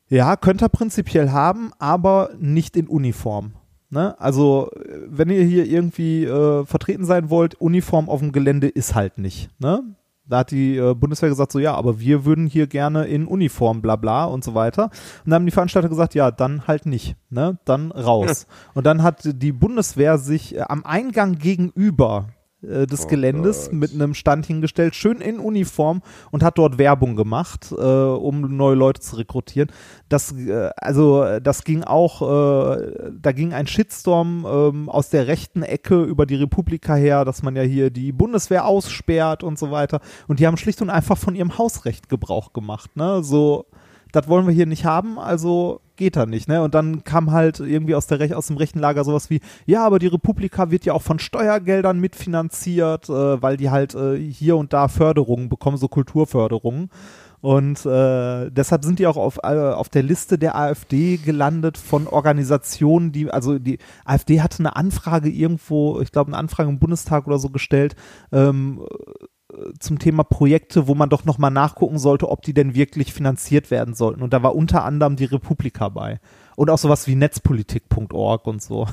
ja, könnt ihr prinzipiell haben, aber nicht in Uniform. Ne? Also, wenn ihr hier irgendwie äh, vertreten sein wollt, Uniform auf dem Gelände ist halt nicht. Ne? Da hat die äh, Bundeswehr gesagt, so ja, aber wir würden hier gerne in Uniform, bla bla und so weiter. Und dann haben die Veranstalter gesagt, ja, dann halt nicht, ne? Dann raus. [LAUGHS] Und dann hat die Bundeswehr sich äh, am Eingang gegenüber äh, des Oh Geländes Gott. mit einem Stand hingestellt, schön in Uniform und hat dort Werbung gemacht, äh, um neue Leute zu rekrutieren. Das, äh, also das ging auch, äh, da ging ein Shitstorm ähm, aus der rechten Ecke über die Republika her, dass man ja hier die Bundeswehr aussperrt und so weiter. Und die haben schlicht und einfach von ihrem Hausrecht Gebrauch gemacht. Ne? So, das wollen wir hier nicht haben, also geht da nicht, ne? Und dann kam halt irgendwie aus der Rech aus dem rechten Lager sowas wie, ja, aber die Republika wird ja auch von Steuergeldern mitfinanziert, äh, weil die halt äh, hier und da Förderungen bekommen, so Kulturförderungen. Und äh, deshalb sind die auch auf, äh, auf der Liste der AfD gelandet von Organisationen, die, also die AfD hatte eine Anfrage irgendwo, ich glaube eine Anfrage im Bundestag oder so gestellt, ähm, zum Thema Projekte, wo man doch nochmal nachgucken sollte, ob die denn wirklich finanziert werden sollten. Und da war unter anderem die Republika bei. Und auch sowas wie netzpolitik.org und so.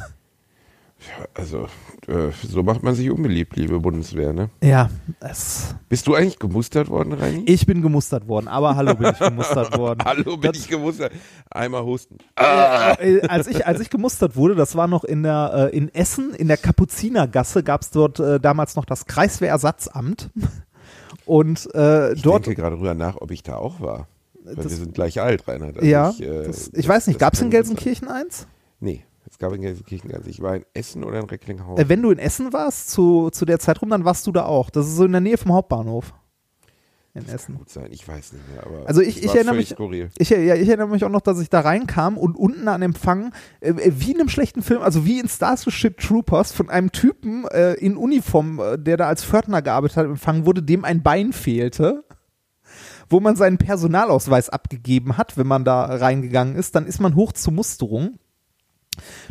Also, äh, so macht man sich unbeliebt, liebe Bundeswehr, ne? Ja, es, Bist du eigentlich gemustert worden, Reini? ich bin gemustert worden, aber hallo bin ich gemustert [LAUGHS] worden. Hallo, bin Das- ich gemustert. Einmal husten. Äh, als, ich, als ich gemustert wurde, das war noch in der äh, in Essen, in der Kapuzinergasse, gab es dort äh, damals noch das Kreiswehrersatzamt. [LAUGHS] Und äh, Ich dort, denke gerade drüber nach, ob ich da auch war. Weil Das- wir sind gleich alt, Reinhard. Also ja, ich, äh, das, ich weiß nicht, gab es in. Gelsenkirchen eins? Nee, es gab in Gelsenkirchen nicht. Ich war in Essen oder in Recklinghausen. Äh, wenn du in Essen warst, zu, zu der Zeit rum, dann warst du da auch. Das ist so in der Nähe vom Hauptbahnhof. In das kann Essen. gut sein, ich weiß nicht mehr. Aber Also ich- ich erinnere mich- Skurril. Ich, ja, ich erinnere mich auch noch, dass ich da reinkam und unten an Empfang, äh, wie in einem schlechten Film, also wie in Starship Troopers, von einem Typen äh, in Uniform, äh, der da als Pförtner gearbeitet hat, empfangen wurde, dem ein Bein fehlte. Wo man seinen Personalausweis abgegeben hat, wenn man da reingegangen ist, dann ist man hoch zur Musterung.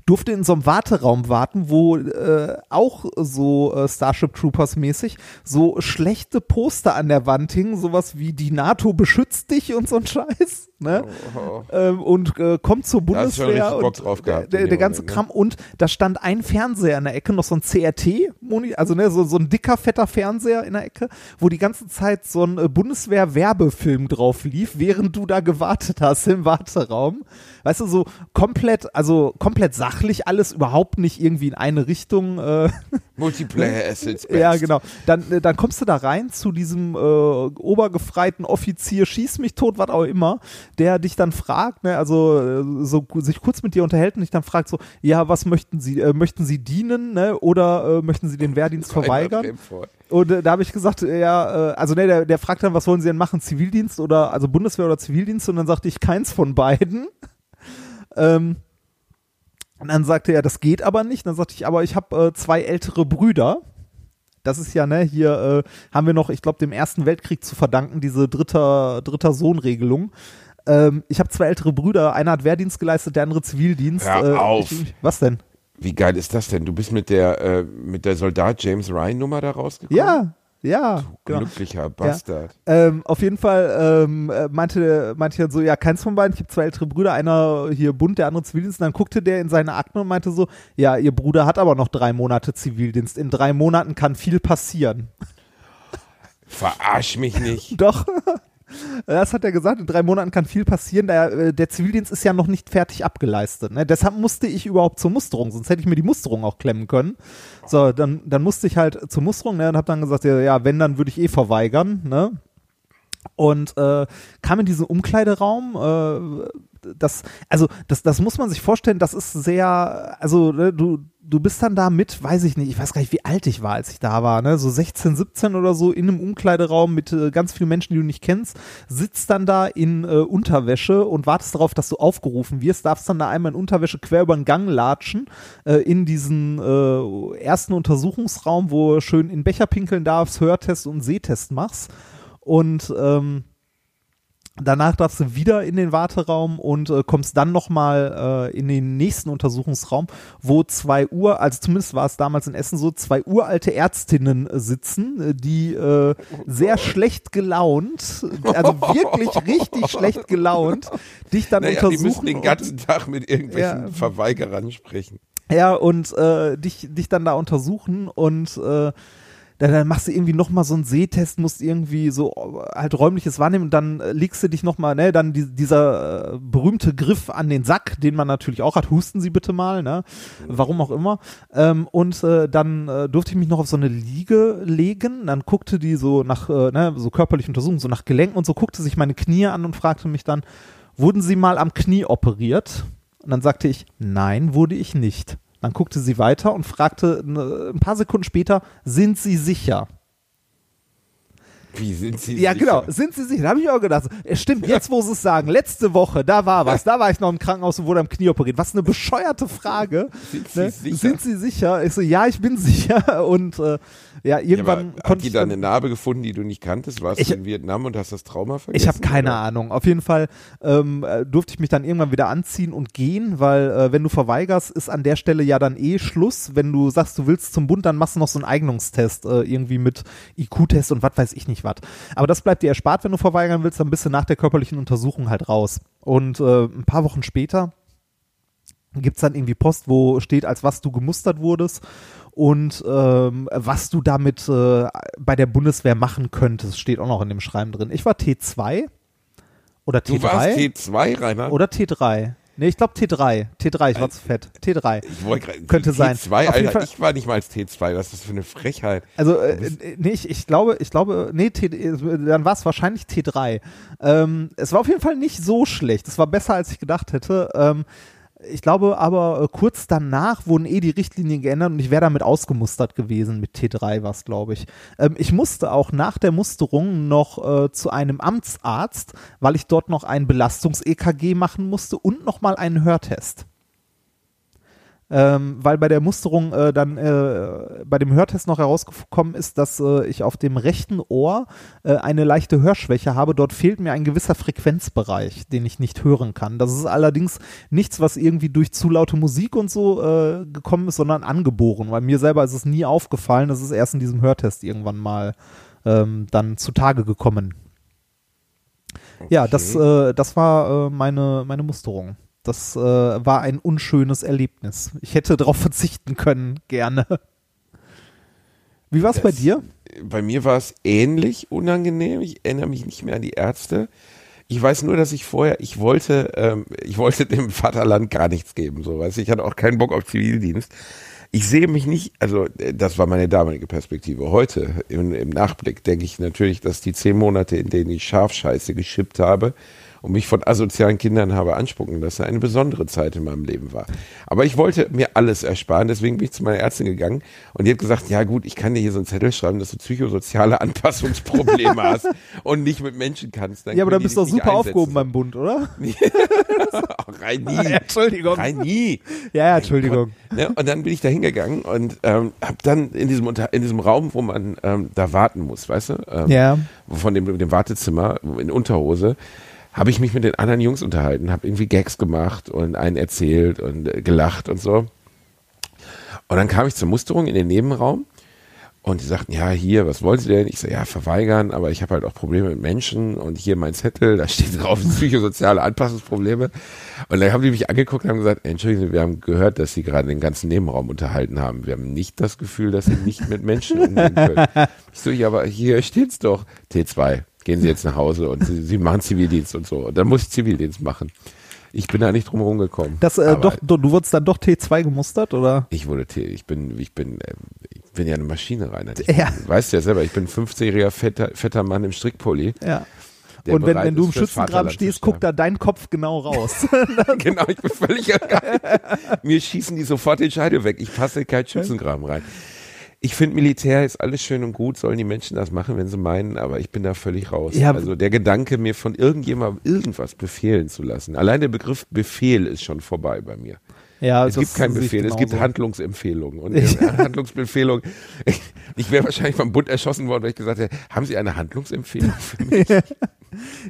Durfte in so einem Warteraum warten, wo äh, auch so äh, Starship Troopers mäßig so schlechte Poster an der Wand hingen, sowas wie die NATO beschützt dich und so ein Scheiß, ne? Oh, ähm, und äh, kommt zur Bundeswehr und gehabt der, der ganze ne? Kram und da stand ein Fernseher in der Ecke, noch so ein CRT, also ne, so, so ein dicker, fetter Fernseher in der Ecke, wo die ganze Zeit so ein äh, Bundeswehr-Werbefilm drauf lief, während du da gewartet hast im Warteraum. Weißt du, so komplett, also komplett sachlich, alles überhaupt nicht irgendwie in eine Richtung. Äh, [LAUGHS] Multiplayer Assets. [LAUGHS] ja, best. genau. Dann, äh, dann kommst du da rein zu diesem äh, obergefreiten Offizier, schieß mich tot, was auch immer, der dich dann fragt, ne, also äh, so sich kurz mit dir unterhält und dich dann fragt so, ja, was möchten Sie, äh, möchten Sie dienen, ne, oder äh, möchten Sie den Wehrdienst verweigern? Und äh, da habe ich gesagt, ja, äh, also ne, der, der fragt dann, was wollen Sie denn machen, Zivildienst oder also Bundeswehr oder Zivildienst? Und dann sagte ich keins von beiden. [LAUGHS] ähm, und dann sagte er, das geht aber nicht. Dann sagte ich, aber ich habe äh, zwei ältere Brüder. Das ist ja, ne, hier äh, haben wir noch, ich glaube, dem Ersten Weltkrieg zu verdanken, diese dritter, dritter Sohn-Regelung. Ähm, ich habe zwei ältere Brüder, einer hat Wehrdienst geleistet, der andere Zivildienst. Hör äh, auf. Ich, was denn? Wie geil ist das denn? Du bist mit der, äh, mit der Soldat James Ryan Nummer da rausgekommen? Ja, ja. genau. Glücklicher Bastard. Ähm, auf jeden Fall ähm, äh, meinte, meinte er so, ja, keins von beiden, ich habe zwei ältere Brüder, einer hier bunt, der andere Zivildienst. Und dann guckte der in seine Akten und meinte so, ja, ihr Bruder hat aber noch drei Monate Zivildienst. In drei Monaten kann viel passieren. Verarsch mich nicht. [LAUGHS] Doch. Das hat er gesagt, in drei Monaten kann viel passieren. Der, äh, der Zivildienst ist ja noch nicht fertig abgeleistet. Ne? Deshalb musste ich überhaupt zur Musterung, sonst hätte ich mir die Musterung auch klemmen können. So, dann, dann musste ich halt zur Musterung ne, und habe dann gesagt, ja, ja, wenn, dann würde ich eh verweigern. Ne? Und äh, kam in diesen Umkleideraum, äh, das, also das, das muss man sich vorstellen, das ist sehr, also ne, du, du bist dann da mit, weiß ich nicht, ich weiß gar nicht, wie alt ich war, als ich da war, ne, so 16, 17 oder so in einem Umkleideraum mit äh, ganz vielen Menschen, die du nicht kennst, sitzt dann da in äh, Unterwäsche und wartest darauf, dass du aufgerufen wirst, darfst dann da einmal in Unterwäsche quer über den Gang latschen, äh, in diesen äh, ersten Untersuchungsraum, wo schön in Becher pinkeln darfst, Hörtest und Sehtest machst. Und ähm, Danach darfst du wieder in den Warteraum und äh, kommst dann nochmal äh, in den nächsten Untersuchungsraum, wo zwei Uhr, also zumindest war es damals in Essen so, zwei uralte Ärztinnen äh, sitzen, äh, die äh, sehr [LAUGHS] schlecht gelaunt, also wirklich richtig schlecht gelaunt, dich dann naja, untersuchen. Die müssen den ganzen Tag mit irgendwelchen Ja. Verweigerern sprechen. Ja, und äh, dich, dich dann da untersuchen und äh, dann, dann machst du irgendwie nochmal so einen Sehtest, musst irgendwie so äh, halt räumliches wahrnehmen und dann äh, legst du dich nochmal, ne, dann die, dieser äh, berühmte Griff an den Sack, den man natürlich auch hat, husten Sie bitte mal, ne, warum auch immer. Ähm, und äh, dann äh, durfte ich mich noch auf so eine Liege legen, dann guckte die so nach, äh, ne, so körperlich untersuchen, so nach Gelenken und so, guckte sich meine Knie an und fragte mich dann, wurden Sie mal am Knie operiert? Und dann sagte ich, nein, wurde ich nicht. Dann guckte sie weiter und fragte ne, ein paar Sekunden später, sind Sie sicher? Wie sind sie Ja, sicher? genau, sind Sie sicher? Da habe ich auch gedacht, es stimmt, jetzt wo Sie es sagen, letzte Woche, da war was, da war ich noch im Krankenhaus und wurde am Knie operiert. Was eine bescheuerte Frage. Sind Sie ne? sicher? Sind Sie sicher? Ich so, ja, ich bin sicher. [LAUGHS] Und äh, ja, Ja, irgendwann hat konnte die ich da dann, eine Narbe gefunden, die du nicht kanntest? Warst Ich- du in Vietnam und hast das Trauma vergessen? Ich habe keine oder? Ahnung. Auf jeden Fall ähm, äh, durfte ich mich dann irgendwann wieder anziehen und gehen, weil äh, wenn du verweigerst, ist an der Stelle ja dann eh Schluss. Wenn du sagst, du willst zum Bund, dann machst du noch so einen Eignungstest äh, irgendwie mit IQ-Test und was weiß ich nicht was. Aber das bleibt dir erspart, wenn du verweigern willst, dann bist du nach der körperlichen Untersuchung halt raus. Und äh, ein paar Wochen später gibt's dann irgendwie Post, wo steht, als was du gemustert wurdest und ähm, was du damit äh, bei der Bundeswehr machen könntest, steht auch noch in dem Schreiben drin. Ich war T2 oder Du warst T3 T2, Rainer? oder T3. Nee, ich glaube T3. T3, ich war zu fett. T3. ich gerade Könnte sein. T2, Auf jeden Alter, Fall- ich war nicht mal als T2. Was ist das für eine Frechheit? Also, äh, äh, nee, ich, ich glaube, ich glaube, nee, T, äh, dann war es wahrscheinlich T3. Ähm, es war auf jeden Fall nicht so schlecht. Es war besser, als ich gedacht hätte. Ähm, ich glaube aber, äh, kurz danach wurden eh die Richtlinien geändert und ich wäre damit ausgemustert gewesen. Mit T3 war es, glaube ich. Ähm, ich musste auch nach der Musterung noch äh, zu einem Amtsarzt, weil ich dort noch ein Belastungs-EKG machen musste und nochmal einen Hörtest. Ähm, weil bei der Musterung äh, dann äh, bei dem Hörtest noch herausgekommen ist, dass äh, ich auf dem rechten Ohr äh, eine leichte Hörschwäche habe. Dort fehlt mir ein gewisser Frequenzbereich, den ich nicht hören kann. Das ist allerdings nichts, was irgendwie durch zu laute Musik und so äh, gekommen ist, sondern angeboren. Weil mir selber ist es nie aufgefallen. Das ist erst in diesem Hörtest irgendwann mal ähm, dann zutage gekommen. Ja, das, äh, das war meine, meine Musterung. Das äh, war ein unschönes Erlebnis. Ich hätte darauf [LAUGHS] verzichten können, gerne. Wie war es bei dir? Bei mir war es ähnlich unangenehm. Ich erinnere mich nicht mehr an die Ärzte. Ich weiß nur, dass ich vorher, ich wollte, ähm, ich wollte dem Vaterland gar nichts geben, so weißt du. Ich hatte auch keinen Bock auf Zivildienst. Ich sehe mich nicht, also äh, das war meine damalige Perspektive. Heute im, im Nachblick denke ich natürlich, dass die zehn Monate, in denen ich Schafscheiße geschippt habe und mich von asozialen Kindern habe anspucken lassen, eine besondere Zeit in meinem Leben war. Aber ich wollte mir alles ersparen, deswegen bin ich zu meiner Ärztin gegangen und die hat gesagt, ja gut, ich kann dir hier so einen Zettel schreiben, dass du psychosoziale [LAUGHS] Anpassungsprobleme hast und nicht mit Menschen kannst. Dann Ja, aber dann bist du doch super einsetzen. aufgehoben beim Bund, oder? [LAUGHS] [LAUGHS] Ach, rein nie. Entschuldigung. Rein nie. Ja, ja, Entschuldigung. Ne? Und dann bin ich da hingegangen und ähm, habe dann in diesem, Unter in diesem Raum, wo man ähm, da warten muss, weißt du, ähm, Ja. von dem, dem Wartezimmer in Unterhose, habe ich mich mit den anderen Jungs unterhalten, habe irgendwie Gags gemacht und einen erzählt und äh, gelacht und so. Und dann kam ich zur Musterung in den Nebenraum und die sagten, ja, hier, was wollen Sie denn? Ich so, ja, verweigern, aber ich habe halt auch Probleme mit Menschen und hier mein Zettel, da steht drauf, [LAUGHS] psychosoziale Anpassungsprobleme. Und dann haben die mich angeguckt und haben gesagt, entschuldigen Sie, wir haben gehört, dass Sie gerade den ganzen Nebenraum unterhalten haben. Wir haben nicht das Gefühl, dass Sie nicht mit Menschen umgehen können. Ich so, ja, aber hier steht's doch. T2, gehen Sie jetzt nach Hause und Sie, Sie machen Zivildienst und so. Und dann muss ich Zivildienst machen. Ich bin da nicht drum herum gekommen. Das, äh, doch, du, du wurdest dann doch T2 gemustert, oder? Ich wurde T, ich bin, ich bin, äh, ich bin ja eine Maschine rein. Ich Ja. Weißt du ja selber, ich bin ein 15-jähriger fetter, fetter Mann im Strickpulli. Ja. Und wenn, wenn du im Schützengraben stehst, guckt da dein Kopf genau raus. [LAUGHS] genau, ich bin völlig. [LAUGHS] Mir schießen die sofort den Scheitel weg. Ich passe in keinen Schützengraben rein. Ich finde, Militär ist alles schön und gut, sollen die Menschen das machen, wenn sie meinen, aber ich bin da völlig raus. Ja. also der Gedanke, mir von irgendjemandem irgendwas befehlen zu lassen. Allein der Begriff Befehl ist schon vorbei bei mir. ja, Es gibt keinen Befehl, es gibt. Handlungsempfehlungen. Und [LAUGHS] eine Handlungsempfehlung, ich, ich wäre wahrscheinlich vom Bund erschossen worden, weil ich gesagt hätte, haben Sie eine Handlungsempfehlung für mich? [LAUGHS]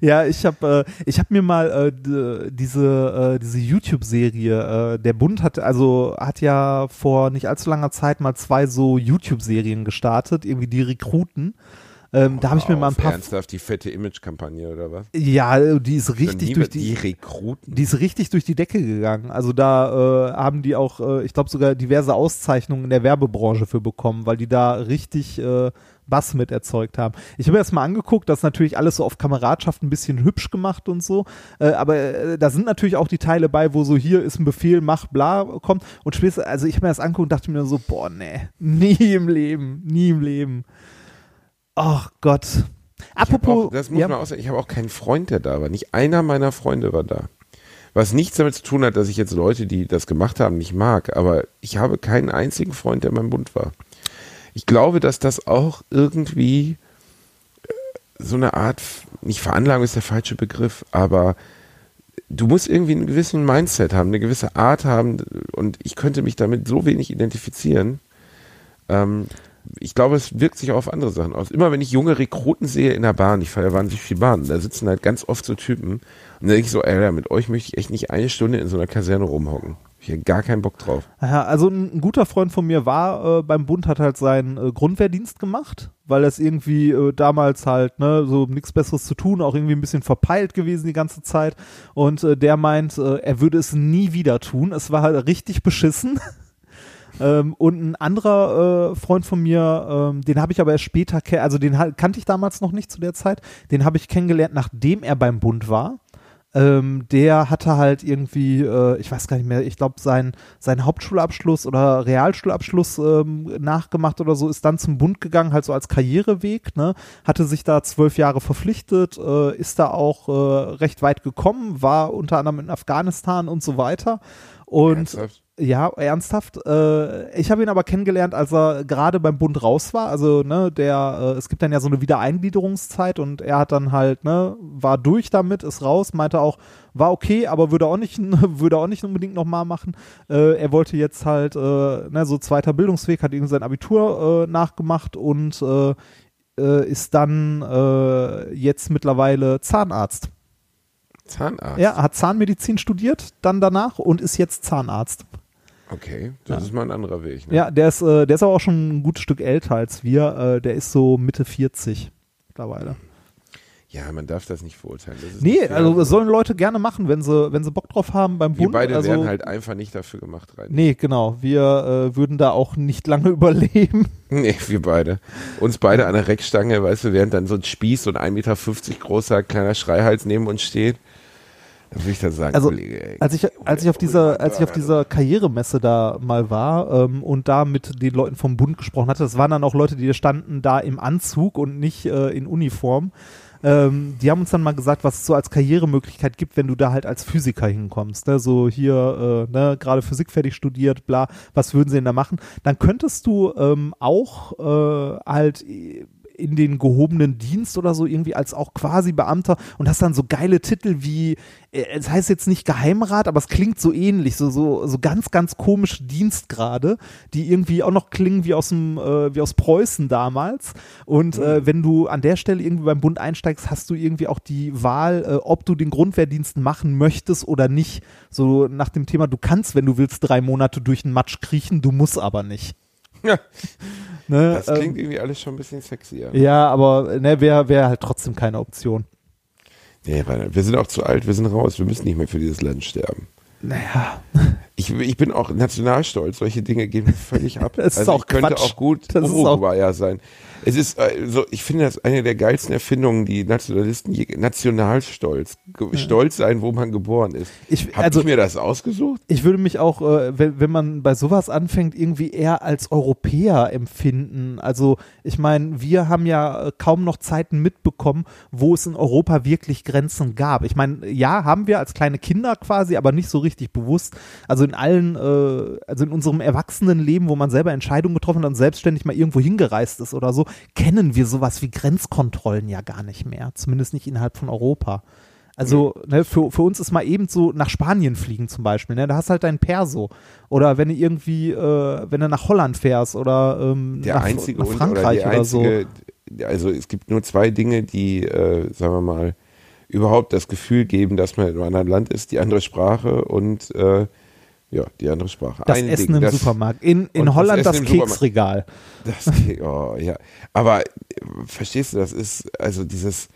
Ja, ich habe äh, ich habe mir mal äh, diese äh, diese YouTube-Serie. Äh, der Bund hat also hat ja vor nicht allzu langer Zeit mal zwei so YouTube-Serien gestartet, irgendwie die Rekruten. Ähm, da habe ich mir mal ein paar. Ernsthaft, die fette Image-Kampagne oder was? Ja, die ist richtig durch die. die Rekruten. Die ist richtig durch die Decke gegangen. Also da äh, haben die auch, äh, ich glaube sogar diverse Auszeichnungen in der Werbebranche für bekommen, weil die da richtig äh, Bass mit erzeugt haben. Ich habe mir das mal angeguckt, das ist natürlich alles so auf Kameradschaft ein bisschen hübsch gemacht und so, äh, aber äh, da sind natürlich auch die Teile bei, wo so hier ist ein Befehl, mach bla kommt und spätestens, also ich habe mir das angeguckt und dachte mir so, boah, nee, [LAUGHS] nie im Leben, nie im Leben. Ach Gott. Apropos, auch, das muss ja, man auch ich habe auch keinen Freund, der da war. Nicht einer meiner Freunde war da. Was nichts damit zu tun hat, dass ich jetzt Leute, die das gemacht haben, nicht mag, aber ich habe keinen einzigen Freund, der in meinem Bund war. Ich glaube, dass das auch irgendwie äh, so eine Art, nicht Veranlagung ist der falsche Begriff, aber du musst irgendwie einen gewissen Mindset haben, eine gewisse Art haben und ich könnte mich damit so wenig identifizieren. Ähm, ich glaube, es wirkt sich auch auf andere Sachen aus. Immer wenn ich junge Rekruten sehe in der Bahn, ich fahre ja wahnsinnig viel Bahn, da sitzen halt ganz oft so Typen und dann denke ich so, ey, mit euch möchte ich echt nicht eine Stunde in so einer Kaserne rumhocken. Ich habe gar keinen Bock drauf. Ja, also ein, ein guter Freund von mir war äh, beim Bund, hat halt seinen äh, Grundwehrdienst gemacht, weil es irgendwie äh, damals halt, ne, so nichts Besseres zu tun, auch irgendwie ein bisschen verpeilt gewesen die ganze Zeit. Und äh, der meint, äh, er würde es nie wieder tun. Es war halt richtig beschissen. [LAUGHS] Ähm, und ein anderer äh, Freund von mir, ähm, den habe ich aber erst später, also den kannte ich damals noch nicht zu der Zeit, den habe ich kennengelernt, nachdem er beim Bund war. Ähm, der hatte halt irgendwie, äh, ich weiß gar nicht mehr, ich glaube, sein, sein Hauptschulabschluss oder Realschulabschluss ähm, nachgemacht oder so, ist dann zum Bund gegangen, halt so als Karriereweg, ne? hatte sich da zwölf Jahre verpflichtet, äh, ist da auch äh, recht weit gekommen, war unter anderem in Afghanistan und so weiter. Und Ernsthaft? ja, ernsthaft. Äh, ich habe ihn aber kennengelernt, als er gerade beim Bund raus war. Also, ne, der, äh, es gibt dann ja so eine Wiedereingliederungszeit und er hat dann halt, ne, war durch damit, ist raus, meinte auch, war okay, aber würde auch nicht, [LAUGHS] würde auch nicht unbedingt nochmal machen. Äh, er wollte jetzt halt, äh, ne, so zweiter Bildungsweg, hat irgendwie sein Abitur äh, nachgemacht und äh, äh, ist dann äh, jetzt mittlerweile Zahnarzt. Zahnarzt? Ja, hat Zahnmedizin studiert, dann danach und ist jetzt Zahnarzt. Okay, das ist mal ein anderer Weg. Ne? Ja, der ist, äh, der ist aber auch schon ein gutes Stück älter als wir. Äh, der ist so Mitte 40 mittlerweile. ja, man darf das nicht verurteilen. Das Nee, nicht also das sollen Leute gerne machen, wenn sie, wenn sie Bock drauf haben beim Wir Bund. beide also, wären halt einfach nicht dafür gemacht rein. Nee, genau. Wir äh, würden da auch nicht lange [LAUGHS] überleben. Nee, wir beide. Uns beide an der Reckstange, weißt du, während dann so ein Spieß und 1,50 Meter großer kleiner Schreihals neben uns steht. Würde ich dann sagen, Also, Kollege, ey, Als ich, als ich auf dieser, als ich auf dieser Karrieremesse da mal war ähm, und da mit den Leuten vom Bund gesprochen hatte, das waren dann auch Leute, die standen da im Anzug und nicht äh, in Uniform. Ähm, die haben uns dann mal gesagt, was es so als Karrieremöglichkeit gibt, wenn du da halt als Physiker hinkommst. Ne? So hier, äh, ne, gerade Physik fertig studiert, bla, was würden sie denn da machen? Dann könntest du ähm, auch äh, halt in den gehobenen Dienst oder so irgendwie als auch quasi Beamter und hast dann so geile Titel wie, äh, es heißt jetzt nicht Geheimrat, aber es klingt so ähnlich, so, so, so ganz, ganz komische Dienstgrade, die irgendwie auch noch klingen wie aus dem, äh, wie aus Preußen damals. Und äh, wenn du an der Stelle irgendwie beim Bund einsteigst, hast du irgendwie auch die Wahl, äh, ob du den Grundwehrdienst machen möchtest oder nicht. So nach dem Thema, du kannst, wenn du willst, drei Monate durch den Matsch kriechen, du musst aber nicht. Ja. [LAUGHS] Ne? das ähm, klingt irgendwie alles schon ein bisschen sexier. ja, aber ne, wäre wär halt trotzdem keine Option. Nee, weil wir sind auch zu alt, wir sind raus, wir müssen nicht mehr für dieses Land sterben. Naja, Ich, ich bin auch nationalstolz. Solche Dinge gehen mir völlig ab. [LAUGHS] Das ist also auch ich könnte Quatsch. auch gut Das ist Uruguayer sein. Es ist äh, so, ich finde das eine der geilsten Erfindungen, die Nationalisten Nationalstolz. Stolz sein, wo man geboren ist. Ich- Hab also- ich mir das ausgesucht? ich würde mich auch, äh, wenn, wenn man bei sowas anfängt, irgendwie eher als Europäer empfinden. Also ich meine, wir haben ja äh, kaum noch Zeiten mitbekommen, wo es in Europa wirklich Grenzen gab. Ich meine, ja, haben wir als kleine Kinder quasi, aber nicht so richtig bewusst. Also in allen, äh, also in unserem Erwachsenenleben, wo man selber Entscheidungen getroffen hat und selbstständig mal irgendwo hingereist ist oder so, kennen wir sowas wie Grenzkontrollen ja gar nicht mehr. Zumindest nicht innerhalb von Europa. Also ne, für, für uns ist mal eben so nach Spanien fliegen zum Beispiel, ne? da hast du halt dein Perso. Oder wenn du irgendwie, äh, wenn du nach Holland fährst oder ähm, nach, einzige nach Frankreich oder, oder, die so. einzige, Also es gibt nur zwei Dinge, die, äh, sagen wir mal, überhaupt das Gefühl geben, dass man in einem anderen Land ist, die andere Sprache und äh, ja, die andere Sprache. Das Ein Essen Ding, im das, Supermarkt. In, in das Holland das Supermarkt. Keksregal. Das, [LAUGHS] oh, ja. Aber äh, verstehst du, das ist also dieses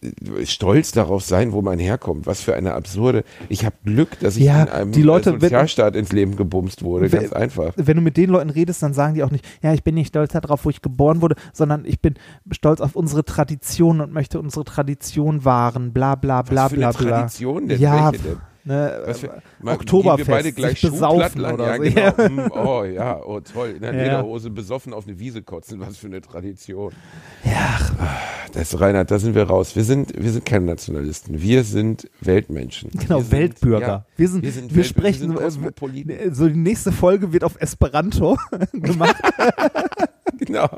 äh, Stolz darauf sein, wo man herkommt. Was für eine absurde. Ich habe Glück, dass ich Ja, in einem die Leute, äh, wenn- Sozialstaat ins Leben gebumst wurde. Wenn- Ganz einfach. Wenn du mit den Leuten redest, dann sagen die auch nicht, ja, ich bin nicht stolz darauf, wo ich geboren wurde, sondern ich bin stolz auf unsere Tradition und möchte unsere Tradition wahren, bla bla bla Was für bla eine bla. Tradition denn? Ja, Welche denn? Ne, Was für, äh, mal, Oktoberfest, wir beide gleich besaufen oder ja, so. genau. [LAUGHS] Hm, oh ja, oh toll. In der Ja. Lederhose besoffen auf eine Wiese kotzen. Was für eine Tradition. Ja. Das, Reinhard, da sind wir raus. Wir sind, wir sind keine Nationalisten. Wir sind Weltmenschen. Genau, wir sind, Weltbürger. Ja, wir sind, wir wir, sind Welt- sprechen, wir sind äh, äh, so die nächste Folge wird auf Esperanto [LAUGHS] gemacht. [LAUGHS] Genau.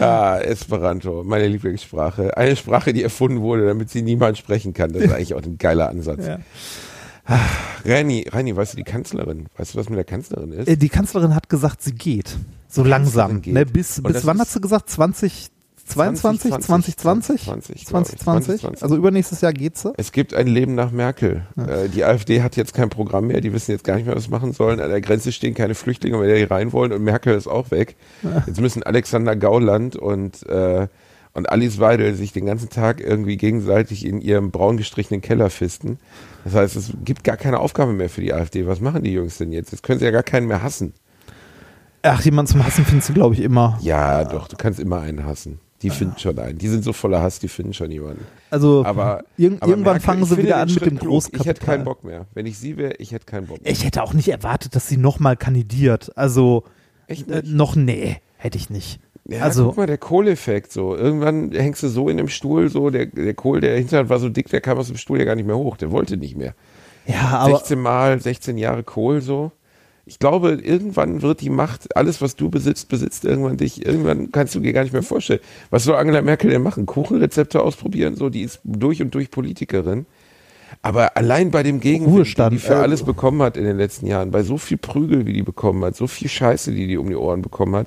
Ja, Esperanto, meine Lieblingssprache. Eine Sprache, die erfunden wurde, damit sie niemand sprechen kann. Das ist eigentlich auch ein geiler Ansatz. ja. Reini, Reini, weißt du die Kanzlerin? Weißt du, was mit der Kanzlerin ist? Äh, Die Kanzlerin hat gesagt, sie geht. So langsam. geht. Ne, bis bis wann hat sie gesagt? 2022? 2020? 2020? 2020, 2020? 2020. Also übernächstes Jahr geht sie. Es gibt ein Leben nach Merkel. Äh, die AfD hat jetzt kein Programm mehr, die wissen jetzt gar nicht mehr, was sie machen sollen. An der Grenze stehen keine Flüchtlinge mehr, die rein wollen und Merkel ist auch weg. Jetzt müssen Alexander Gauland und, äh, und Alice Weidel sich den ganzen Tag irgendwie gegenseitig in ihrem braun gestrichenen Keller fisten. Das heißt, es gibt gar keine Aufgabe mehr für die AfD. Was machen die Jungs denn jetzt? Jetzt können sie ja gar keinen mehr hassen. Ach, jemand zum Hassen findest du, glaube ich, immer. Ja, doch, du kannst immer einen hassen. Die finden schon einen. Die sind so voller Hass, die finden schon jemanden. Also Aber, irg aber irgendwann Merkel, fangen sie wieder an mit dem. Großkapital. Ich hätte keinen Bock mehr. Wenn ich sie wäre, ich hätte keinen Bock mehr. Ich hätte auch nicht erwartet, dass sie nochmal kandidiert. Also Echt äh, noch nee, hätte ich nicht. Ja, also guck mal, der Kohleffekt so. Irgendwann hängst du so in dem Stuhl, so der, der Kohl, der hinter war so dick, der kam aus dem Stuhl ja gar nicht mehr hoch. Der wollte nicht mehr. ja, aber 16 Mal, 16 Jahre Kohl so. Ich glaube, irgendwann wird die Macht, alles, was du besitzt, besitzt irgendwann dich. Irgendwann kannst du dir gar nicht mehr vorstellen. Was soll Angela Merkel denn machen? Kuchenrezepte ausprobieren? So, die ist durch und durch Politikerin. Aber allein bei dem Gegenwind, den Ruhestand, die für äh, alles bekommen hat in den letzten Jahren, bei so viel Prügel, wie die bekommen hat, so viel Scheiße, die die um die Ohren bekommen hat.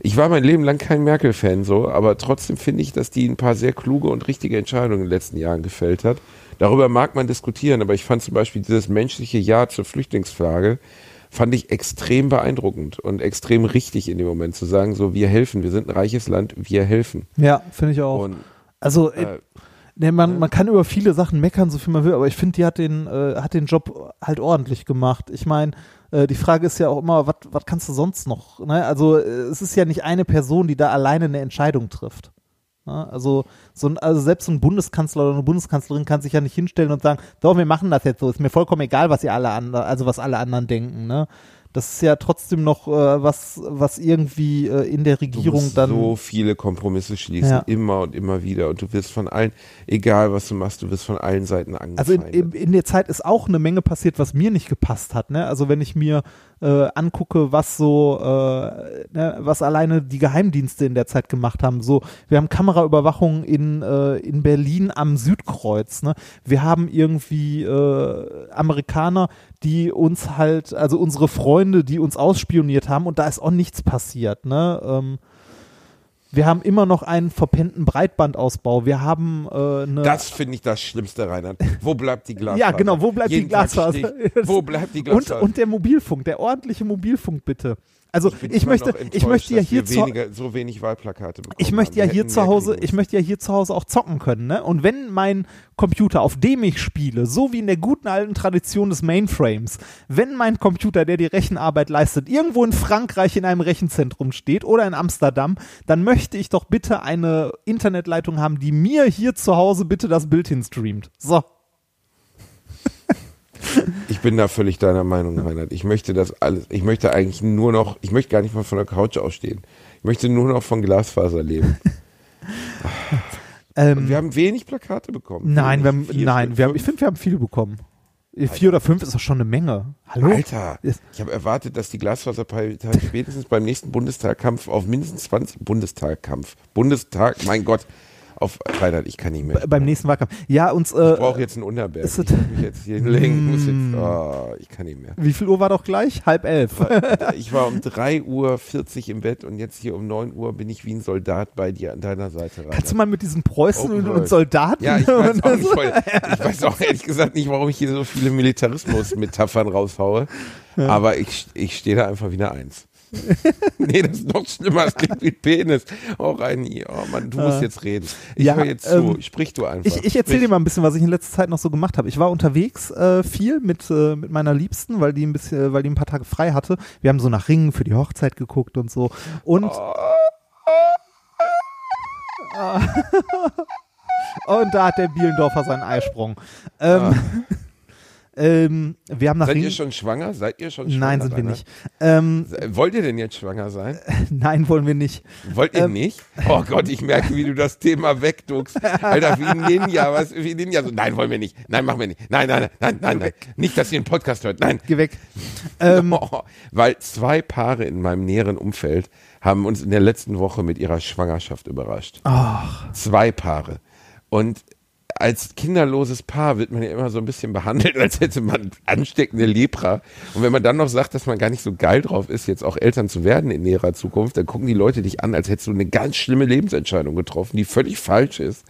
Ich war mein Leben lang kein Merkel-Fan so, aber trotzdem finde ich, dass die ein paar sehr kluge und richtige Entscheidungen in den letzten Jahren gefällt hat. Darüber mag man diskutieren, aber ich fand zum Beispiel dieses menschliche Ja zur Flüchtlingsfrage, fand ich extrem beeindruckend und extrem richtig in dem Moment zu sagen, so wir helfen, wir sind ein reiches Land, wir helfen. ja, finde ich auch. Und also äh, äh, Nee, man, man kann über viele Sachen meckern, so viel man will, aber ich finde, die hat den, äh, hat den Job halt ordentlich gemacht. Ich meine, äh, die Frage ist ja auch immer, was kannst du sonst noch? Ne? Also äh, es ist ja nicht eine Person, die da alleine eine Entscheidung trifft. Ne? Also, so ein, also selbst ein Bundeskanzler oder eine Bundeskanzlerin kann sich ja nicht hinstellen und sagen, doch, wir machen das jetzt so. Ist mir vollkommen egal, was ihr alle anderen, also was alle anderen denken. Ne? Das ist ja trotzdem noch äh, was, was irgendwie äh, in der Du Regierung musst dann. so viele Kompromisse schließen, Ja. immer und immer wieder. Und du wirst von allen, egal was du machst, du wirst von allen Seiten Also in, angefeindet. in, in der Zeit ist auch eine Menge passiert, was mir nicht gepasst hat. Ne? Also wenn ich mir äh, angucke, was so, äh, ne, was alleine die Geheimdienste in der Zeit gemacht haben. So, wir haben Kameraüberwachung in, äh, in Berlin am Südkreuz. Ne? Wir haben irgendwie äh, Amerikaner, die uns halt, also unsere Freunde, die uns ausspioniert haben und da ist auch nichts passiert. Ne? Ähm, wir haben immer noch einen verpennten Breitbandausbau. Wir haben äh, eine das finde ich das Schlimmste, Reinhard. Wo bleibt die Glasfaser? Ja, genau, wo bleibt Jeden die Glasfaser? Wo bleibt die Und, Glasfaser? und der Mobilfunk, der ordentliche Mobilfunk bitte. Also ich, immer möchte, ich möchte ja hier zu, weniger, so wenig Wahlplakate bekommen. ich möchte ja hier zu Hause, ich möchte ja hier zu Hause auch zocken können, ne? Und wenn mein Computer, auf dem ich spiele, so wie in der guten alten Tradition des Mainframes, wenn mein Computer, der die Rechenarbeit leistet, irgendwo in Frankreich in einem Rechenzentrum steht oder in Amsterdam, dann möchte ich doch bitte eine Internetleitung haben, die mir hier zu Hause bitte das Bild hinstreamt. So. [LAUGHS] Ich bin da völlig deiner Meinung, Reinhard. Ich möchte das alles, ich möchte eigentlich nur noch, ich möchte gar nicht mal von der Couch ausstehen. Ich möchte nur noch von Glasfaser leben. [LAUGHS] Ähm, wir haben wenig Plakate bekommen. nein, wir haben, nein, wir haben, ich finde, wir haben viele bekommen. Vier oder fünf ist doch schon eine Menge. Hallo? Alter, ich habe erwartet, dass die Glasfaserpartei spätestens beim nächsten Bundestagkampf auf mindestens 20 Bundestagkampf. Bundestag, mein Gott, auf Reinhard, ich kann nicht mehr. Beim nächsten Wahlkampf. Ja, uns, äh, Ich brauche jetzt einen Unterberg. Ich muss jetzt hier hinlegen. Muss jetzt, oh, ich kann nicht mehr. wie viel Uhr war doch gleich? Halb elf. [LAUGHS] Ich war um 3.40 Uhr im Bett und jetzt hier um 9 Uhr bin ich wie ein Soldat bei dir an deiner Seite. Kannst du Reinhard. mal mit diesen Preußen Open und, World. und Soldaten? ja, ich weiß, auch nicht, voll- [LAUGHS] ich weiß auch ehrlich gesagt nicht, warum ich hier so viele Militarismus-Metaphern raushaue. Aber ich, ich stehe da einfach wieder eins. [LAUGHS] nee, das ist noch schlimmer. Das klingt wie Penis. Auch ein, oh Mann, du musst jetzt reden. Ich Ja, höre jetzt zu. ähm, Sprich du einfach. Ich, ich erzähle dir mal ein bisschen, was ich in letzter Zeit noch so gemacht habe. Ich war unterwegs äh, viel mit, äh, mit meiner Liebsten, weil die ein bisschen, weil die ein paar Tage frei hatte. Wir haben so nach Ringen für die Hochzeit geguckt und so. Und [LAUGHS] und da hat der Bielendorfer seinen Eisprung. Ähm, [LAUGHS] ähm, wir haben nach Seid Ringen. ihr schon schwanger? Seid ihr schon schwanger? Nein, sind wir nicht. Ähm, Wollt ihr denn jetzt schwanger sein? [LAUGHS] nein, wollen wir nicht. Wollt ihr Ähm. nicht? Oh Gott, ich merke, wie du das Thema wegduckst. Alter, wie Ninja, was, wie Ninja. So, nein, wollen wir nicht. Nein, machen wir nicht. Nein, nein, nein, nein, nein. Nicht, dass ihr einen Podcast hört. Nein. Geh weg. Ähm, [LAUGHS] Oh, weil zwei Paare in meinem näheren Umfeld haben uns in der letzten Woche mit ihrer Schwangerschaft überrascht. ach, Zwei Paare. Und als kinderloses Paar wird man ja immer so ein bisschen behandelt, [LAUGHS] als hätte man ansteckende Lepra. Und wenn man dann noch sagt, dass man gar nicht so geil drauf ist, jetzt auch Eltern zu werden in näherer Zukunft, dann gucken die Leute dich an, als hättest du eine ganz schlimme Lebensentscheidung getroffen, die völlig falsch ist.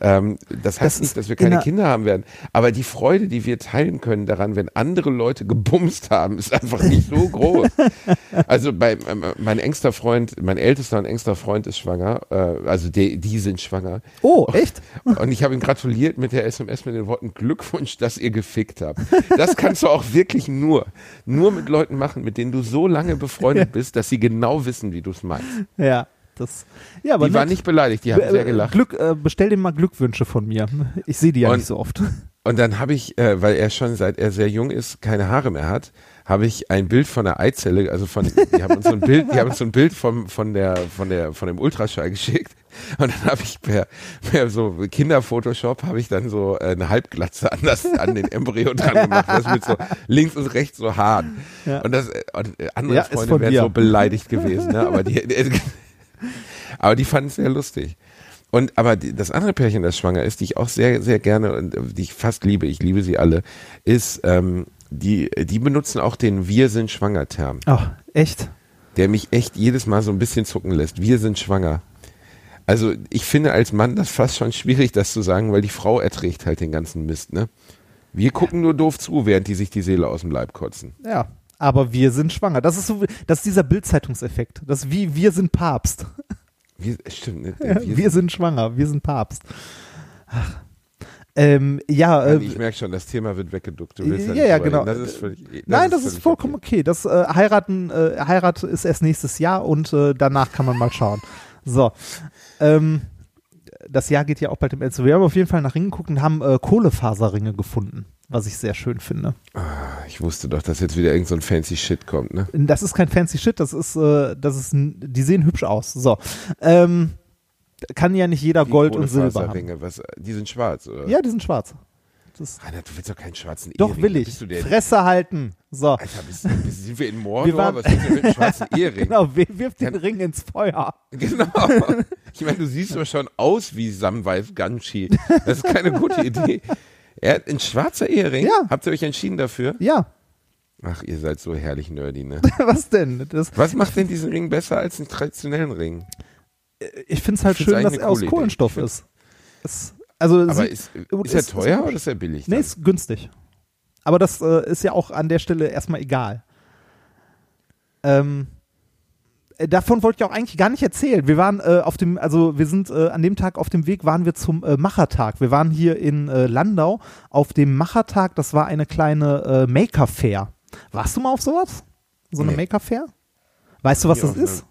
Ähm, das heißt Das nicht, dass wir in keine der- Kinder haben werden. Aber die Freude, die wir teilen können daran, wenn andere Leute gebumst haben, ist einfach nicht so groß. [LAUGHS] also bei ähm, mein engster Freund, mein ältester und engster Freund ist schwanger. Äh, also die, die sind schwanger. oh, echt? [LAUGHS] Und ich habe ihn gratuliert mit der SMS mit den Worten Glückwunsch, dass ihr gefickt habt. Das kannst du auch wirklich nur, nur mit Leuten machen, mit denen du so lange befreundet bist, dass sie genau wissen, wie du es meinst. Ja, das. Ja, aber Die waren nicht beleidigt, die haben Äh, sehr gelacht. Glück, äh, bestell dem mal Glückwünsche von mir. [LAUGHS] Ich sehe die ja Und- nicht so oft. [LAUGHS] Und dann habe ich, äh, weil er schon seit er sehr jung ist, keine Haare mehr hat, habe ich ein Bild von der Eizelle, also von, die haben uns so ein Bild, die haben uns so ein Bild vom, von der, von der, von dem Ultraschall geschickt. Und dann habe ich per, per so Kinderphotoshop habe ich dann so äh, eine Halbglatze an das, an den Embryo dran gemacht, das mit so links und rechts so Haaren. Ja. Und das, äh, und äh, andere Ja, Freunde wären dir. so beleidigt gewesen, ne? Aber die, [LAUGHS] aber die fanden es sehr lustig. Und aber die, das andere Pärchen, das schwanger ist, die ich auch sehr, sehr gerne und äh, die ich fast liebe, ich liebe sie alle, ist, ähm, die, die benutzen auch den Wir sind schwanger Term, Ach, echt? der mich echt jedes Mal so ein bisschen zucken lässt. Wir sind schwanger. Also ich finde als Mann das fast schon schwierig, das zu sagen, weil die Frau erträgt halt den ganzen Mist, ne? Wir gucken nur doof zu, während die sich die Seele aus dem Leib kotzen. Ja. Aber wir sind schwanger. Das ist so, das ist dieser Bildzeitungseffekt. Das ist wie wir sind Papst. Wir, stimmt, ne? [LAUGHS] Wir, Wir, sind schwanger, wir sind Papst. Ach. Ähm, ja, äh, ich merke schon, das Thema wird weggeduckt. Du willst ja, ja, drüber genau. Das ist völlig, das nein, das ist vollkommen okay. okay. Das äh, heiraten, äh, Heirat ist erst nächstes Jahr und äh, danach kann man mal schauen. So, ähm, das Jahr geht ja auch bald im Ende. Wir haben auf jeden Fall nach Ringen geguckt und haben äh, Kohlefaserringe gefunden, was ich sehr schön finde. Ich wusste doch, dass jetzt wieder irgend so ein fancy Shit kommt, ne? Das ist kein fancy Shit, das ist, äh, das ist, die sehen hübsch aus. So, ähm, kann ja nicht jeder Die Gold und Silber haben. Was, die sind schwarz, oder? Ja, die sind schwarz. Das, Rainer, du willst doch keinen schwarzen doch Ehering. will Wer ich. Denn? Fresse halten. So, Alter, bist, bist, sind wir in Mordor? Wir waren- Was willst du mit einem schwarzen [LAUGHS] Ehering? genau, wir- wirf den Ja. Ring ins Feuer. Genau. Ich meine, du siehst doch schon aus wie Samwise Gamgee. Das ist keine gute Idee. Er hat ein schwarzer Ehering? Ja. Habt ihr euch entschieden dafür? Ja, Ach, ihr seid so herrlich nerdy, ne? [LAUGHS] was denn? Das, Was macht denn diesen Ring besser als einen traditionellen Ring? ich finde es halt schön, dass er aus Idee. Kohlenstoff ist. Es, also Aber sie- ist, ist er ist- teuer ist- oder ist er billig? nee, dann? ist günstig. Aber das äh, ist ja auch an der Stelle erstmal egal. Ähm, Äh, davon wollte ich auch eigentlich gar nicht erzählen. Wir waren äh, auf dem, also wir sind äh, an dem Tag auf dem Weg, waren wir zum äh, Machertag. Wir waren hier in äh, Landau auf dem Machertag. Das war eine kleine äh, Maker Fair. Warst du mal auf sowas? So eine Nee. Maker Fair? Weißt du, was das ist?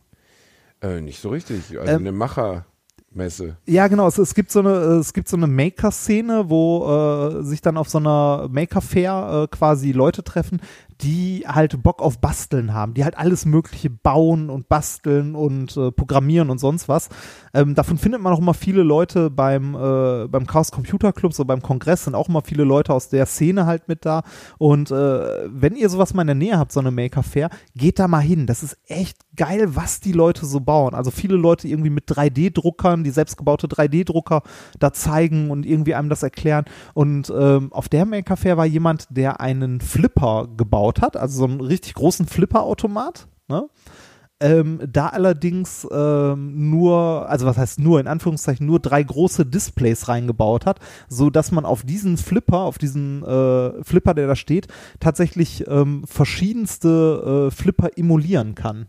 Äh, nicht so richtig. Also Ähm, eine Machermesse. Ja, genau. Es, es gibt so eine, äh, es gibt so eine Maker-Szene, wo äh, sich dann auf so einer Maker-Fair äh, quasi Leute treffen, die halt Bock auf Basteln haben, die halt alles Mögliche bauen und basteln und äh, programmieren und sonst was. Ähm, davon findet man auch immer viele Leute beim, äh, beim Chaos Computer Club, so beim Kongress sind auch immer viele Leute aus der Szene halt mit da. Und äh, wenn ihr sowas mal in der Nähe habt, so eine Maker Fair, geht da mal hin. Das ist echt geil, was die Leute so bauen. Also viele Leute irgendwie mit 3D-Druckern, die selbstgebaute 3D-Drucker da zeigen und irgendwie einem das erklären. Und ähm, auf der Maker Fair war jemand, der einen Flipper gebaut hat, also so einen richtig großen Flipper-Automat. Ne? Ähm, da allerdings ähm, nur, also was heißt nur, in Anführungszeichen nur drei große Displays reingebaut hat, so dass man auf diesen Flipper, auf diesen äh, Flipper, der da steht, tatsächlich ähm, verschiedenste äh, Flipper emulieren kann.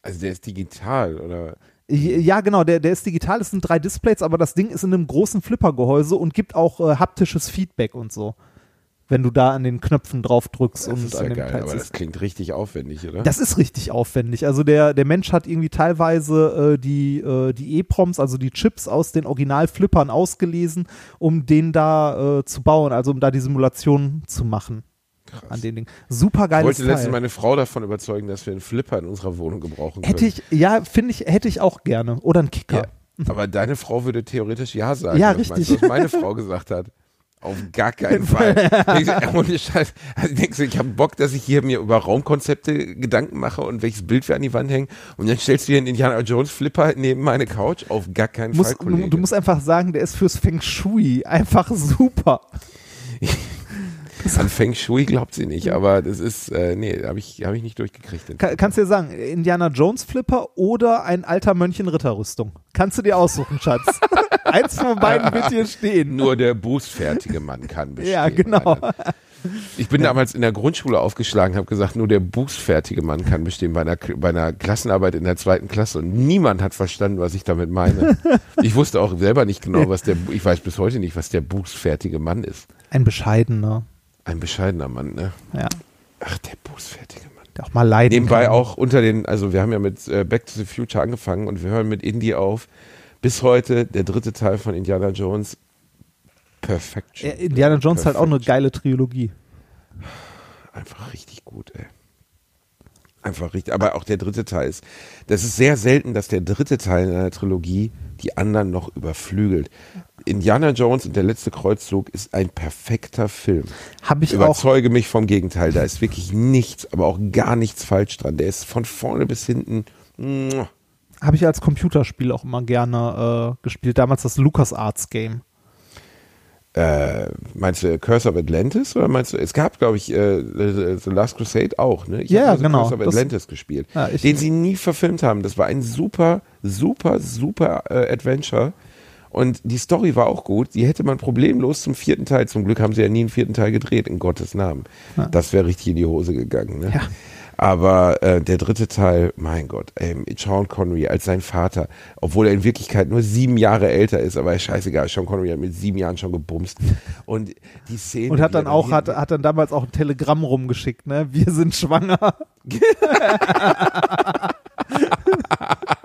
Also der ist digital, oder? Ja, genau, der, der ist digital, es sind drei Displays, aber das Ding ist in einem großen Flippergehäuse und gibt auch äh, haptisches Feedback und so. Wenn du da an den Knöpfen drauf drückst Das und ist an ja dem geil, aber das klingt richtig aufwendig, oder? Das ist richtig aufwendig. Also der, der Mensch hat irgendwie teilweise äh, die, äh, die EPROMs, also die Chips aus den Original-Flippern ausgelesen, um den da äh, zu bauen, also um da die Simulation zu machen an den Dingen. Super ich geiles wollte letztens meine Frau davon überzeugen, dass wir einen Flipper in unserer Wohnung gebrauchen können. Hätte ich, ja, finde ich, hätte ich auch gerne. Oder einen Kicker. Ja, aber deine Frau würde theoretisch Ja sagen. Ja, richtig. Meinst was meine Frau gesagt hat? [LAUGHS] Auf gar keinen [LAUGHS] Fall. Ohne Scheiß. Also denkst du, ich habe Bock, dass ich hier mir über Raumkonzepte Gedanken mache und welches Bild wir an die Wand hängen und dann stellst du hier einen Indiana Jones Flipper neben meine Couch? Auf gar keinen Muss, Fall, du, Kollege. du musst einfach sagen, der ist fürs Feng Shui einfach super. An Feng Shui glaubt sie nicht, aber das ist, äh, nee, habe ich, hab ich nicht durchgekriegt. den Ka kannst du dir sagen, Indiana Jones Flipper oder ein alter Mönch in Ritterrüstung? Kannst du dir aussuchen, Schatz. [LAUGHS] Eins von beiden wird hier stehen. Nur der bußfertige Mann kann bestehen. Ja, genau. Ich bin damals in der Grundschule aufgeschlagen, habe gesagt, nur der bußfertige Mann kann bestehen bei einer, bei einer Klassenarbeit in der zweiten Klasse und niemand hat verstanden, was ich damit meine. [LAUGHS] Ich wusste auch selber nicht genau, was der, ich weiß bis heute nicht, was der bußfertige Mann ist. Ein bescheidener, Ein bescheidener Mann, ne? ja, Ach, der bußfertige Mann. der auch mal leiden Nebenbei kann. auch unter den, also wir haben ja mit äh, Back to the Future angefangen und wir hören mit Indie auf. Bis heute der dritte Teil von Indiana Jones. Perfection. Indiana Jones ist halt auch eine Perfection. geile Trilogie. Einfach richtig gut, ey. Einfach richtig. Aber auch der dritte Teil ist. Das ist sehr selten, dass der dritte Teil in einer Trilogie die anderen noch überflügelt. Indiana Jones und der letzte Kreuzzug ist ein perfekter Film. Habe ich auch, Überzeuge mich vom Gegenteil. Da ist wirklich nichts, aber auch gar nichts falsch dran. Der ist von vorne bis hinten. muah. Habe ich als Computerspiel auch immer gerne äh, gespielt. Damals das LucasArts Game. Äh, meinst du Curse of Atlantis oder meinst du, es gab, glaube ich, äh, The Last Crusade auch, ne? Ich Ja, also genau. Curse of Das- Atlantis gespielt, Ja, den sie nie verfilmt haben. Das war ein super, super, super äh, Adventure. Und die Story war auch gut. Die hätte man problemlos zum vierten Teil, zum Glück haben sie ja nie einen vierten Teil gedreht, in Gottes Namen. Ja. Das wäre richtig in die Hose gegangen. Ne? Ja. Aber äh, der dritte Teil, mein Gott, ey, mit Sean Connery als sein Vater, obwohl er in Wirklichkeit nur sieben Jahre älter ist, aber scheißegal, Sean Connery hat mit sieben Jahren schon gebumst. Und die Szene. Und hat dann auch, hat, hat dann damals auch ein Telegramm rumgeschickt, ne? Wir sind schwanger. [LAUGHS] [LAUGHS] [LAUGHS]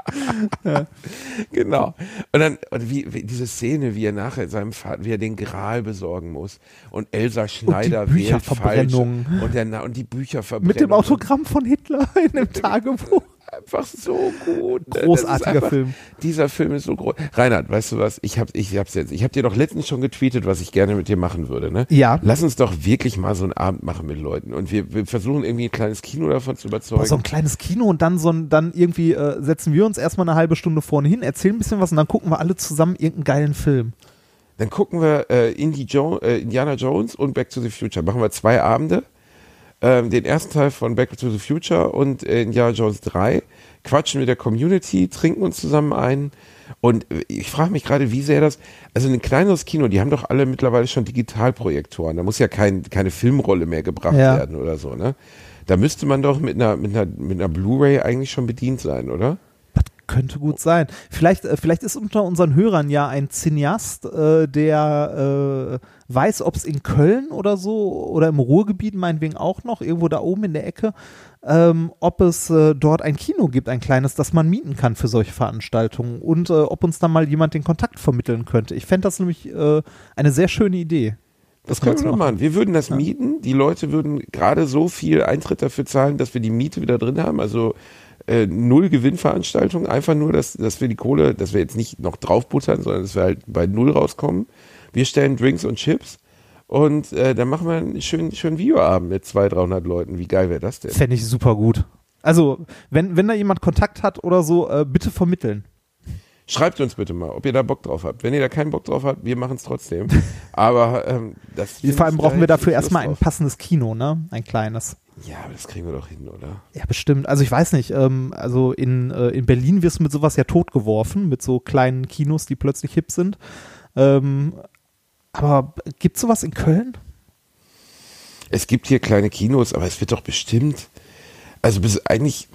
Genau. Und dann, und wie, wie diese Szene, wie er nachher seinem Vater, wie er den Gral besorgen muss. Und Elsa Schneider wählt falsch. Und, der, und die Bücherverbrennung. Mit dem Autogramm von Hitler in dem [LAUGHS] Tagebuch. Einfach so gut. ne? Großartiger einfach, Film. Dieser Film ist so groß. Reinhard, weißt du was? Ich hab, ich hab's jetzt. Ich hab dir doch letztens schon getweetet, was ich gerne mit dir machen würde, ne? Ja. Lass uns doch wirklich mal so einen Abend machen mit Leuten. Und wir, wir versuchen irgendwie ein kleines Kino davon zu überzeugen. Boah, so ein kleines Kino und dann so ein, dann irgendwie äh, setzen wir uns erstmal eine halbe Stunde vorne hin, erzählen ein bisschen was und dann gucken wir alle zusammen irgendeinen geilen Film. Dann gucken wir äh, Indie jo äh, Indiana Jones und Back to the Future. Machen wir zwei Abende. Ähm, den ersten Teil von Back to the Future und äh, Indiana Jones 3. Quatschen mit der Community, trinken uns zusammen ein. Und äh, ich frage mich gerade, wie sehr das. Also ein kleineres Kino, die haben doch alle mittlerweile schon Digitalprojektoren. Da muss ja kein, keine Filmrolle mehr gebracht Ja. werden oder so, ne? Da müsste man doch mit einer, mit einer, mit einer Blu-ray eigentlich schon bedient sein, oder? Könnte gut sein. Vielleicht, äh, vielleicht ist unter unseren Hörern ja ein Cineast, äh, der äh, weiß, ob es in Köln oder so oder im Ruhrgebiet meinetwegen auch noch, irgendwo da oben in der Ecke, ähm, ob es äh, dort ein Kino gibt, ein kleines, das man mieten kann für solche Veranstaltungen und äh, ob uns da mal jemand den Kontakt vermitteln könnte. Ich fände das nämlich äh, eine sehr schöne Idee. Das können wir doch machen. Wir würden das mieten. Die Leute würden gerade so viel Eintritt dafür zahlen, dass wir die Miete wieder drin haben. Also äh, null Gewinnveranstaltung. Einfach nur, dass, dass wir die Kohle, dass wir jetzt nicht noch draufbuttern, sondern dass wir halt bei null rauskommen. Wir stellen Drinks und Chips. Und äh, dann machen wir einen schönen, schönen Videoabend mit 200, 300 Leuten. Wie geil wäre das denn? Fände ich super gut. Also, wenn, wenn da jemand Kontakt hat oder so, äh, bitte vermitteln. Schreibt uns bitte mal, ob ihr da Bock drauf habt. Wenn ihr da keinen Bock drauf habt, wir machen es trotzdem. [LAUGHS] Aber ähm, das Vor allem brauchen wir da dafür erstmal ein passendes Kino, ne? Ein kleines. Ja, aber das kriegen wir doch hin, oder? Ja, bestimmt. Also ich weiß nicht, ähm, also in, äh, in Berlin wirst du mit sowas ja totgeworfen, mit so kleinen Kinos, die plötzlich hip sind. Ähm, aber gibt's sowas in Köln? Es gibt hier kleine Kinos, aber es wird doch bestimmt. Also bis eigentlich.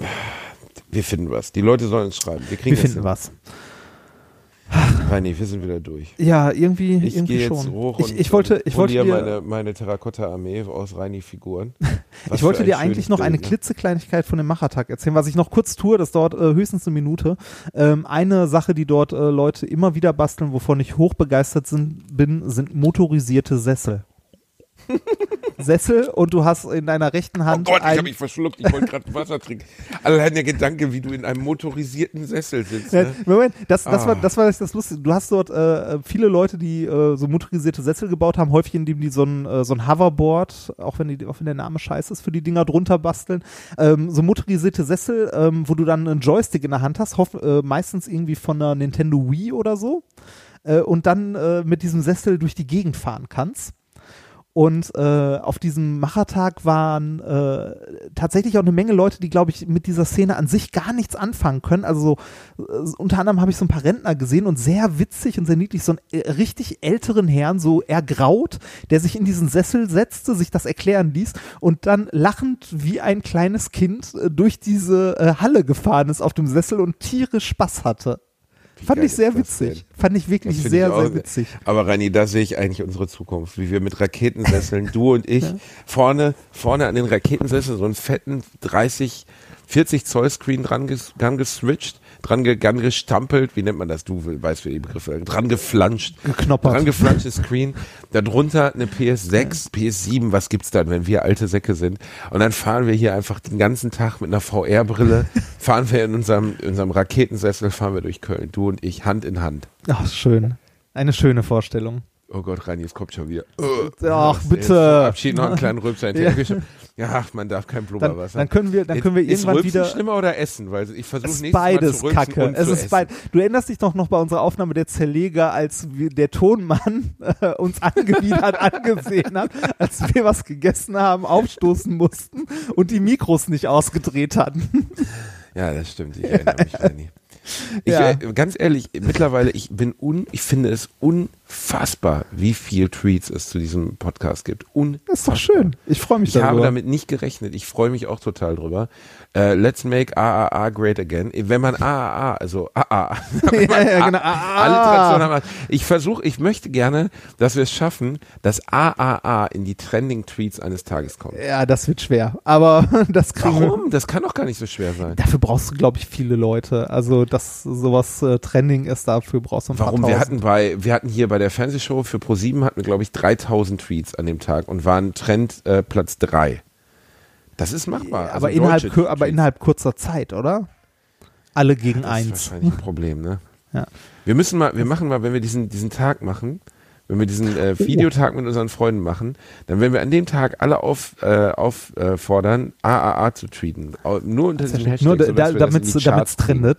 Wir finden was. Die Leute sollen uns schreiben. Wir kriegen Wir finden das was. Nee, wir sind wieder durch. Ja, irgendwie, Ich irgendwie gehe jetzt schon. hoch ich, ich wollte, ich wollte dir, meine, meine Terrakotta-Armee aus Reini-Figuren. [LAUGHS] ich wollte dir eigentlich noch eine Klitzekleinigkeit von dem Machertag erzählen, was ich noch kurz tue, das dauert äh, höchstens eine Minute. Ähm, eine Sache, die dort äh, Leute immer wieder basteln, wovon ich hochbegeistert sind, bin, sind motorisierte Sessel. [LAUGHS] Sessel und du hast in deiner rechten Oh Hand Gott, ich habe mich verschluckt. Ich wollte gerade Wasser trinken. Allein der Gedanke, wie du in einem motorisierten Sessel sitzt. Ne? Moment, das, das, war, Ah. das war das Lustige. Du hast dort äh, viele Leute, die äh, so motorisierte Sessel gebaut haben, häufig indem die so ein, äh, so ein Hoverboard, auch wenn, die, auch wenn der Name scheiße ist, für die Dinger drunter basteln. Ähm, so motorisierte Sessel, ähm, wo du dann einen Joystick in der Hand hast, hoff, äh, meistens irgendwie von einer Nintendo Wii oder so. Äh, und dann mit diesem Sessel durch die Gegend fahren kannst. Und äh, auf diesem Machertag waren äh, tatsächlich auch eine Menge Leute, die, glaube ich, mit dieser Szene an sich gar nichts anfangen können. Also so, äh, unter anderem habe ich so ein paar Rentner gesehen und sehr witzig und sehr niedlich, so einen äh, richtig älteren Herrn, so ergraut, der sich in diesen Sessel setzte, sich das erklären ließ und dann lachend wie ein kleines Kind äh, durch diese äh, Halle gefahren ist auf dem Sessel und tierisch Spaß hatte. Wie Fand ich sehr witzig. denn? Fand ich wirklich sehr, ich auch sehr witzig. Aber Reini, da sehe ich eigentlich unsere Zukunft, wie wir mit Raketensesseln, du und ich, [LAUGHS] vorne, vorne an den Raketensesseln so einen fetten 30, 40 Zoll Screen dran, ges, dran geswitcht, dran, ge, dran gestampelt, wie nennt man das? Du weißt für die Begriffe, dran geflanscht. Geknoppert. Dran geflanschtes Screen, darunter eine PS6, PS7, was gibt's dann, wenn wir alte Säcke sind? Und dann fahren wir hier einfach den ganzen Tag mit einer VR-Brille, [LAUGHS] fahren wir in unserem, in unserem Raketensessel, fahren wir durch Köln, du und ich, Hand in Hand. Ach, schön. Eine schöne Vorstellung. Oh Gott, Reini, es kommt schon wieder. Ach, Jetzt bitte. Abschied noch einen kleinen Rülpser [LAUGHS] Ja. ach, man darf kein Dann, Blubberwasser. dann können wir, dann können wir ist irgendwann Rülpsen wieder. schlimmer oder essen? Weil ich versuche Es ist nächstes Mal beides zu rülpsen Kacke. und Es zu ist essen. beid Du erinnerst dich doch noch bei unserer Aufnahme der Zerleger, als wir, der Tonmann äh, uns angewidert [LAUGHS] angesehen hat, als wir was gegessen haben, aufstoßen mussten und die Mikros nicht ausgedreht hatten. Ja, das stimmt. Ich erinnere mich, [LAUGHS] Reini. Ich, Ja. äh, ganz ehrlich, mittlerweile, ich bin un, ich finde es unfassbar, wie viel Tweets es zu diesem Podcast gibt. Unfassbar. Das ist doch schön. Ich freue mich Ich habe darüber. damit nicht gerechnet. Ich freue mich auch total drüber. Äh, let's make AAA great again. Wenn man AAA, also AA, [LAUGHS] wenn man [LAUGHS] ja, ja, genau. A- Alliteration haben. Ich versuche, ich möchte gerne, dass wir es schaffen, dass AAA in die Trending Tweets eines Tages kommt. ja, das wird schwer. Aber [LAUGHS] das wir. Warum? Das kann doch gar nicht so schwer sein. Dafür brauchst du, glaube ich, viele Leute. Also, dass sowas äh, Trending ist, dafür brauchst du ein paar Warum? Wir hatten bei, wir hatten hier bei der Fernsehshow für Pro7 hatten wir, glaube ich, 3000 Tweets an dem Tag und waren Trend äh, Platz 3. Das ist machbar. aber, Also innerhalb, deutsche kür- aber innerhalb kurzer Zeit, oder? Alle gegen Das ist eins. wahrscheinlich ein Problem, ne? Ja. Wir müssen mal, wir machen mal, wenn wir diesen, diesen Tag machen, wenn wir diesen äh, Oh. Videotag mit unseren Freunden machen, dann werden wir an dem Tag alle auf, äh, auffordern, AAA zu tweeten. Nur unter diesem Hashtag, Nur da, das damit es Charts kriegen.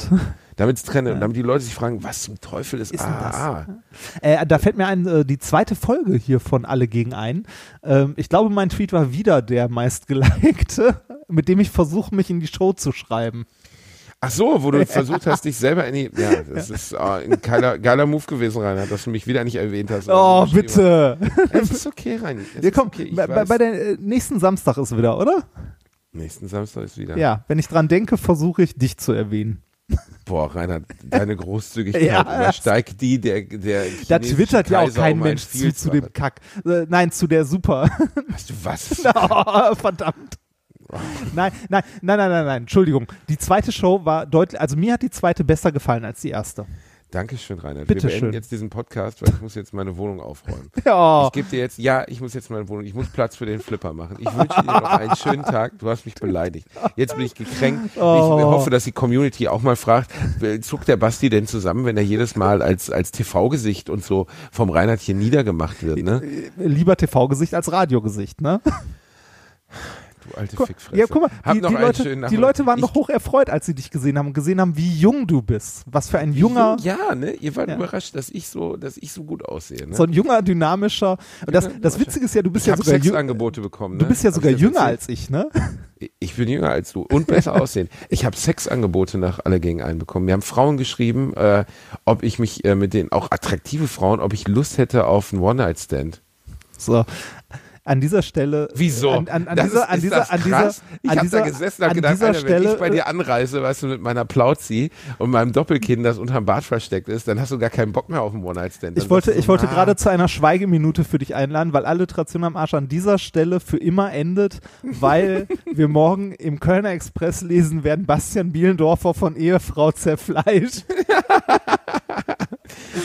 Damit es trendet und damit die Leute sich fragen, was zum Teufel ist, Ist denn das? AAA? Äh, da fällt mir ein, äh, die zweite Folge hier von Alle gegen ein. Ähm, ich glaube, mein Tweet war wieder der meistgelikte, [LAUGHS] mit dem ich versuche, mich in die Show zu schreiben. Ach so, wo du [LAUGHS] versucht hast, dich selber in die, ja, [LAUGHS] das ist äh, ein geiler, geiler Move gewesen, Rainer, dass du mich wieder nicht erwähnt hast. Oh, bitte. Es ist okay, Wir ist kommen, okay, bei, bei, der äh, nächsten Samstag ist wieder, oder? Nächsten Samstag ist wieder. Ja, wenn ich dran denke, versuche ich dich zu erwähnen. Boah, Rainer, deine Großzügigkeit Ja. übersteigt die der, der Da twittert ja auch kein um Mensch zu, zu dem. Kack. Äh, nein, zu der Super. [LAUGHS] Was? [LAUGHS] Oh, verdammt. Nein, nein, nein, nein, nein, nein, Entschuldigung. Die zweite Show war deutlich, also mir hat die zweite besser gefallen als die erste. Dankeschön, Rainer. Bitte Wir beenden schön. jetzt diesen Podcast, weil ich muss jetzt meine Wohnung aufräumen. [LAUGHS] Ja, Ich gebe dir jetzt, ja, ich muss jetzt meine Wohnung, ich muss Platz für den Flipper machen. Ich wünsche dir noch einen schönen Tag. Du hast mich beleidigt. Jetzt bin ich gekränkt. Ich Oh. hoffe, dass die Community auch mal fragt, zuckt der Basti denn zusammen, wenn er jedes Mal als, als TV-Gesicht und so vom Reinhard hier niedergemacht wird, ne? lieber TV-Gesicht als Radiogesicht, ne? Du alte Guck, Fickfresse. ja, guck mal, Hab die, noch die, Leute, die. Leute waren doch hoch erfreut, als sie dich gesehen haben und gesehen haben, wie jung du bist. Was für ein junger, Ja, ne? Ihr wart Ja. überrascht, dass ich so, dass ich so gut aussehe, ne? so ein junger, dynamischer. Und das, das Witzige ist ja, du bist ich ja sogar Sexangebote bekommen, ne? Du bist ja sogar jünger als ich, ne? [LAUGHS] Ich bin jünger als du und besser aussehen. Ich habe Sexangebote nach alle gegen einen bekommen. Mir haben Frauen geschrieben, äh, ob ich mich äh, mit denen, auch attraktive Frauen, ob ich Lust hätte auf einen One-Night-Stand. So. An dieser Stelle. Wieso? An, an, an Das dieser, ist, an dieser, an dieser, ich an habe dieser, da gesessen und gedacht, Alter, wenn Stelle, ich bei dir anreise, weißt du, mit meiner Plauzi und meinem Doppelkinn, das unterm Bart versteckt ist, dann hast du gar keinen Bock mehr auf einen One-Night-Stand. Ich wollte, du ich so, wollte ah, gerade zu einer Schweigeminute für dich einladen, weil Alliteration am Arsch an dieser Stelle für immer endet, weil [LAUGHS] wir morgen im Kölner Express lesen werden, Bastian Bielendorfer von Ehefrau zerfleischt. [LAUGHS]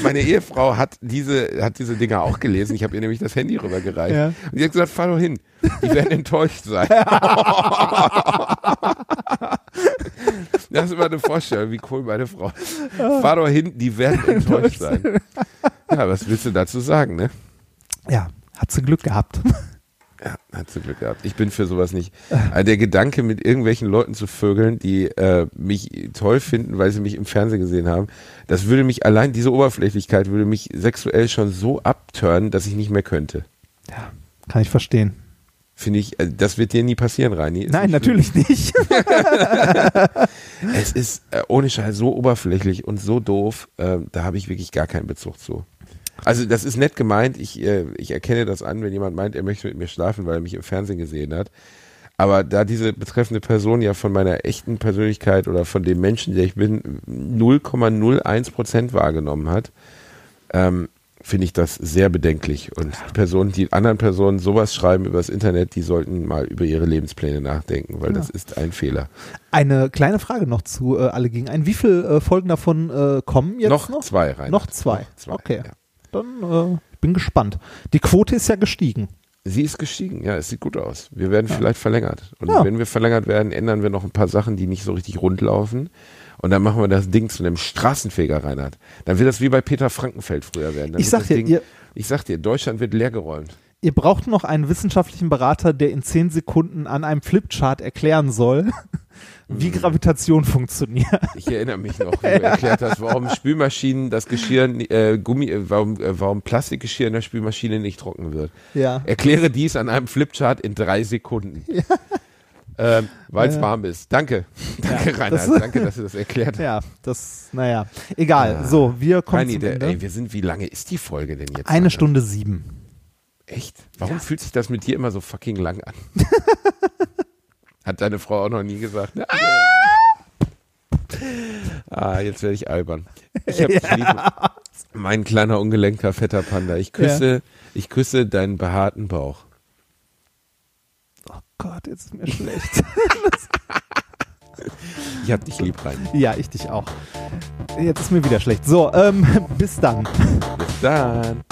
Meine Ehefrau hat diese, hat diese Dinger auch gelesen. Ich habe ihr nämlich das Handy rübergereicht. Ja. Und sie hat gesagt, fahr doch hin. Die werden enttäuscht sein. [LAUGHS] das ist immer eine Vorstellung, wie cool meine Frau. Fahr doch hin, die werden [LAUGHS] enttäuscht sein. Ja, was willst du dazu sagen, ne? Ja, hat sie Glück gehabt. Ja, hat sie Glück gehabt. Ich bin für sowas nicht. Also der Gedanke, mit irgendwelchen Leuten zu vögeln, die äh, mich toll finden, weil sie mich im Fernsehen gesehen haben, das würde mich allein, diese Oberflächlichkeit würde mich sexuell schon so abturnen, dass ich nicht mehr könnte. Ja, kann ich verstehen. Finde ich, äh, das wird dir nie passieren, Reini. Ist Nein, nicht schlimm. natürlich nicht. Es ist äh, ohne Scheiß so oberflächlich und so doof, äh, da habe ich wirklich gar keinen Bezug zu. Also das ist nett gemeint, ich, äh, ich erkenne das an, wenn jemand meint, er möchte mit mir schlafen, weil er mich im Fernsehen gesehen hat. Aber da diese betreffende Person ja von meiner echten Persönlichkeit oder von dem Menschen, der ich bin, 0,01 Prozent wahrgenommen hat, ähm, finde ich das sehr bedenklich. Und die Personen, die anderen Personen sowas schreiben über das Internet, die sollten mal über ihre Lebenspläne nachdenken, weil Ja. das ist ein Fehler. Eine kleine Frage noch zu äh, Alle gegen ein. Wie viele äh, Folgen davon äh, kommen jetzt noch? noch, zwei rein. Noch zwei. Okay. Ja. Dann äh, bin gespannt. Die Quote ist ja gestiegen. Sie ist gestiegen, ja, es sieht gut aus. Wir werden vielleicht verlängert. Und Ja. wenn wir verlängert werden, ändern wir noch ein paar Sachen, die nicht so richtig rund laufen. Und dann machen wir das Ding zu einem Straßenfeger, Reinhard. Dann wird das wie bei Peter Frankenfeld früher werden. Dann Ich sag dir, Ding, ihr- ich sag dir, Deutschland wird leergeräumt. Ihr braucht noch einen wissenschaftlichen Berater, der in zehn Sekunden an einem Flipchart erklären soll, wie Gravitation funktioniert. Ich erinnere mich noch, [LAUGHS] wie du erklärt hast, warum Spülmaschinen das Geschirr, äh, Gummi, äh, warum, äh, warum Plastikgeschirr in der Spülmaschine nicht trocken wird. Ja. Erkläre dies an einem Flipchart in drei Sekunden. Ähm, Weil es Ja. warm ist. Danke. Danke, Ja, Reinhard. das- [LAUGHS] Danke, dass du das erklärt hast. Ja, das, naja. Egal. So, wir kommen zum Ende. ey, wir sind, wie lange ist die Folge denn jetzt? Eine Alter? Stunde sieben. Echt? Warum fühlt sich das mit dir immer so fucking lang an? [LAUGHS] Hat deine Frau auch noch nie gesagt. Ne? Ah, jetzt werde ich albern. Ich hab [LAUGHS] dich lieb. Mein kleiner ungelenkter fetter Panda. Ich küsse, ich küsse deinen behaarten Bauch. Oh Gott, jetzt ist mir schlecht. Ich hab dich lieb rein. ja, ich dich auch. Jetzt ist mir wieder schlecht. So, ähm, bis dann. Bis dann.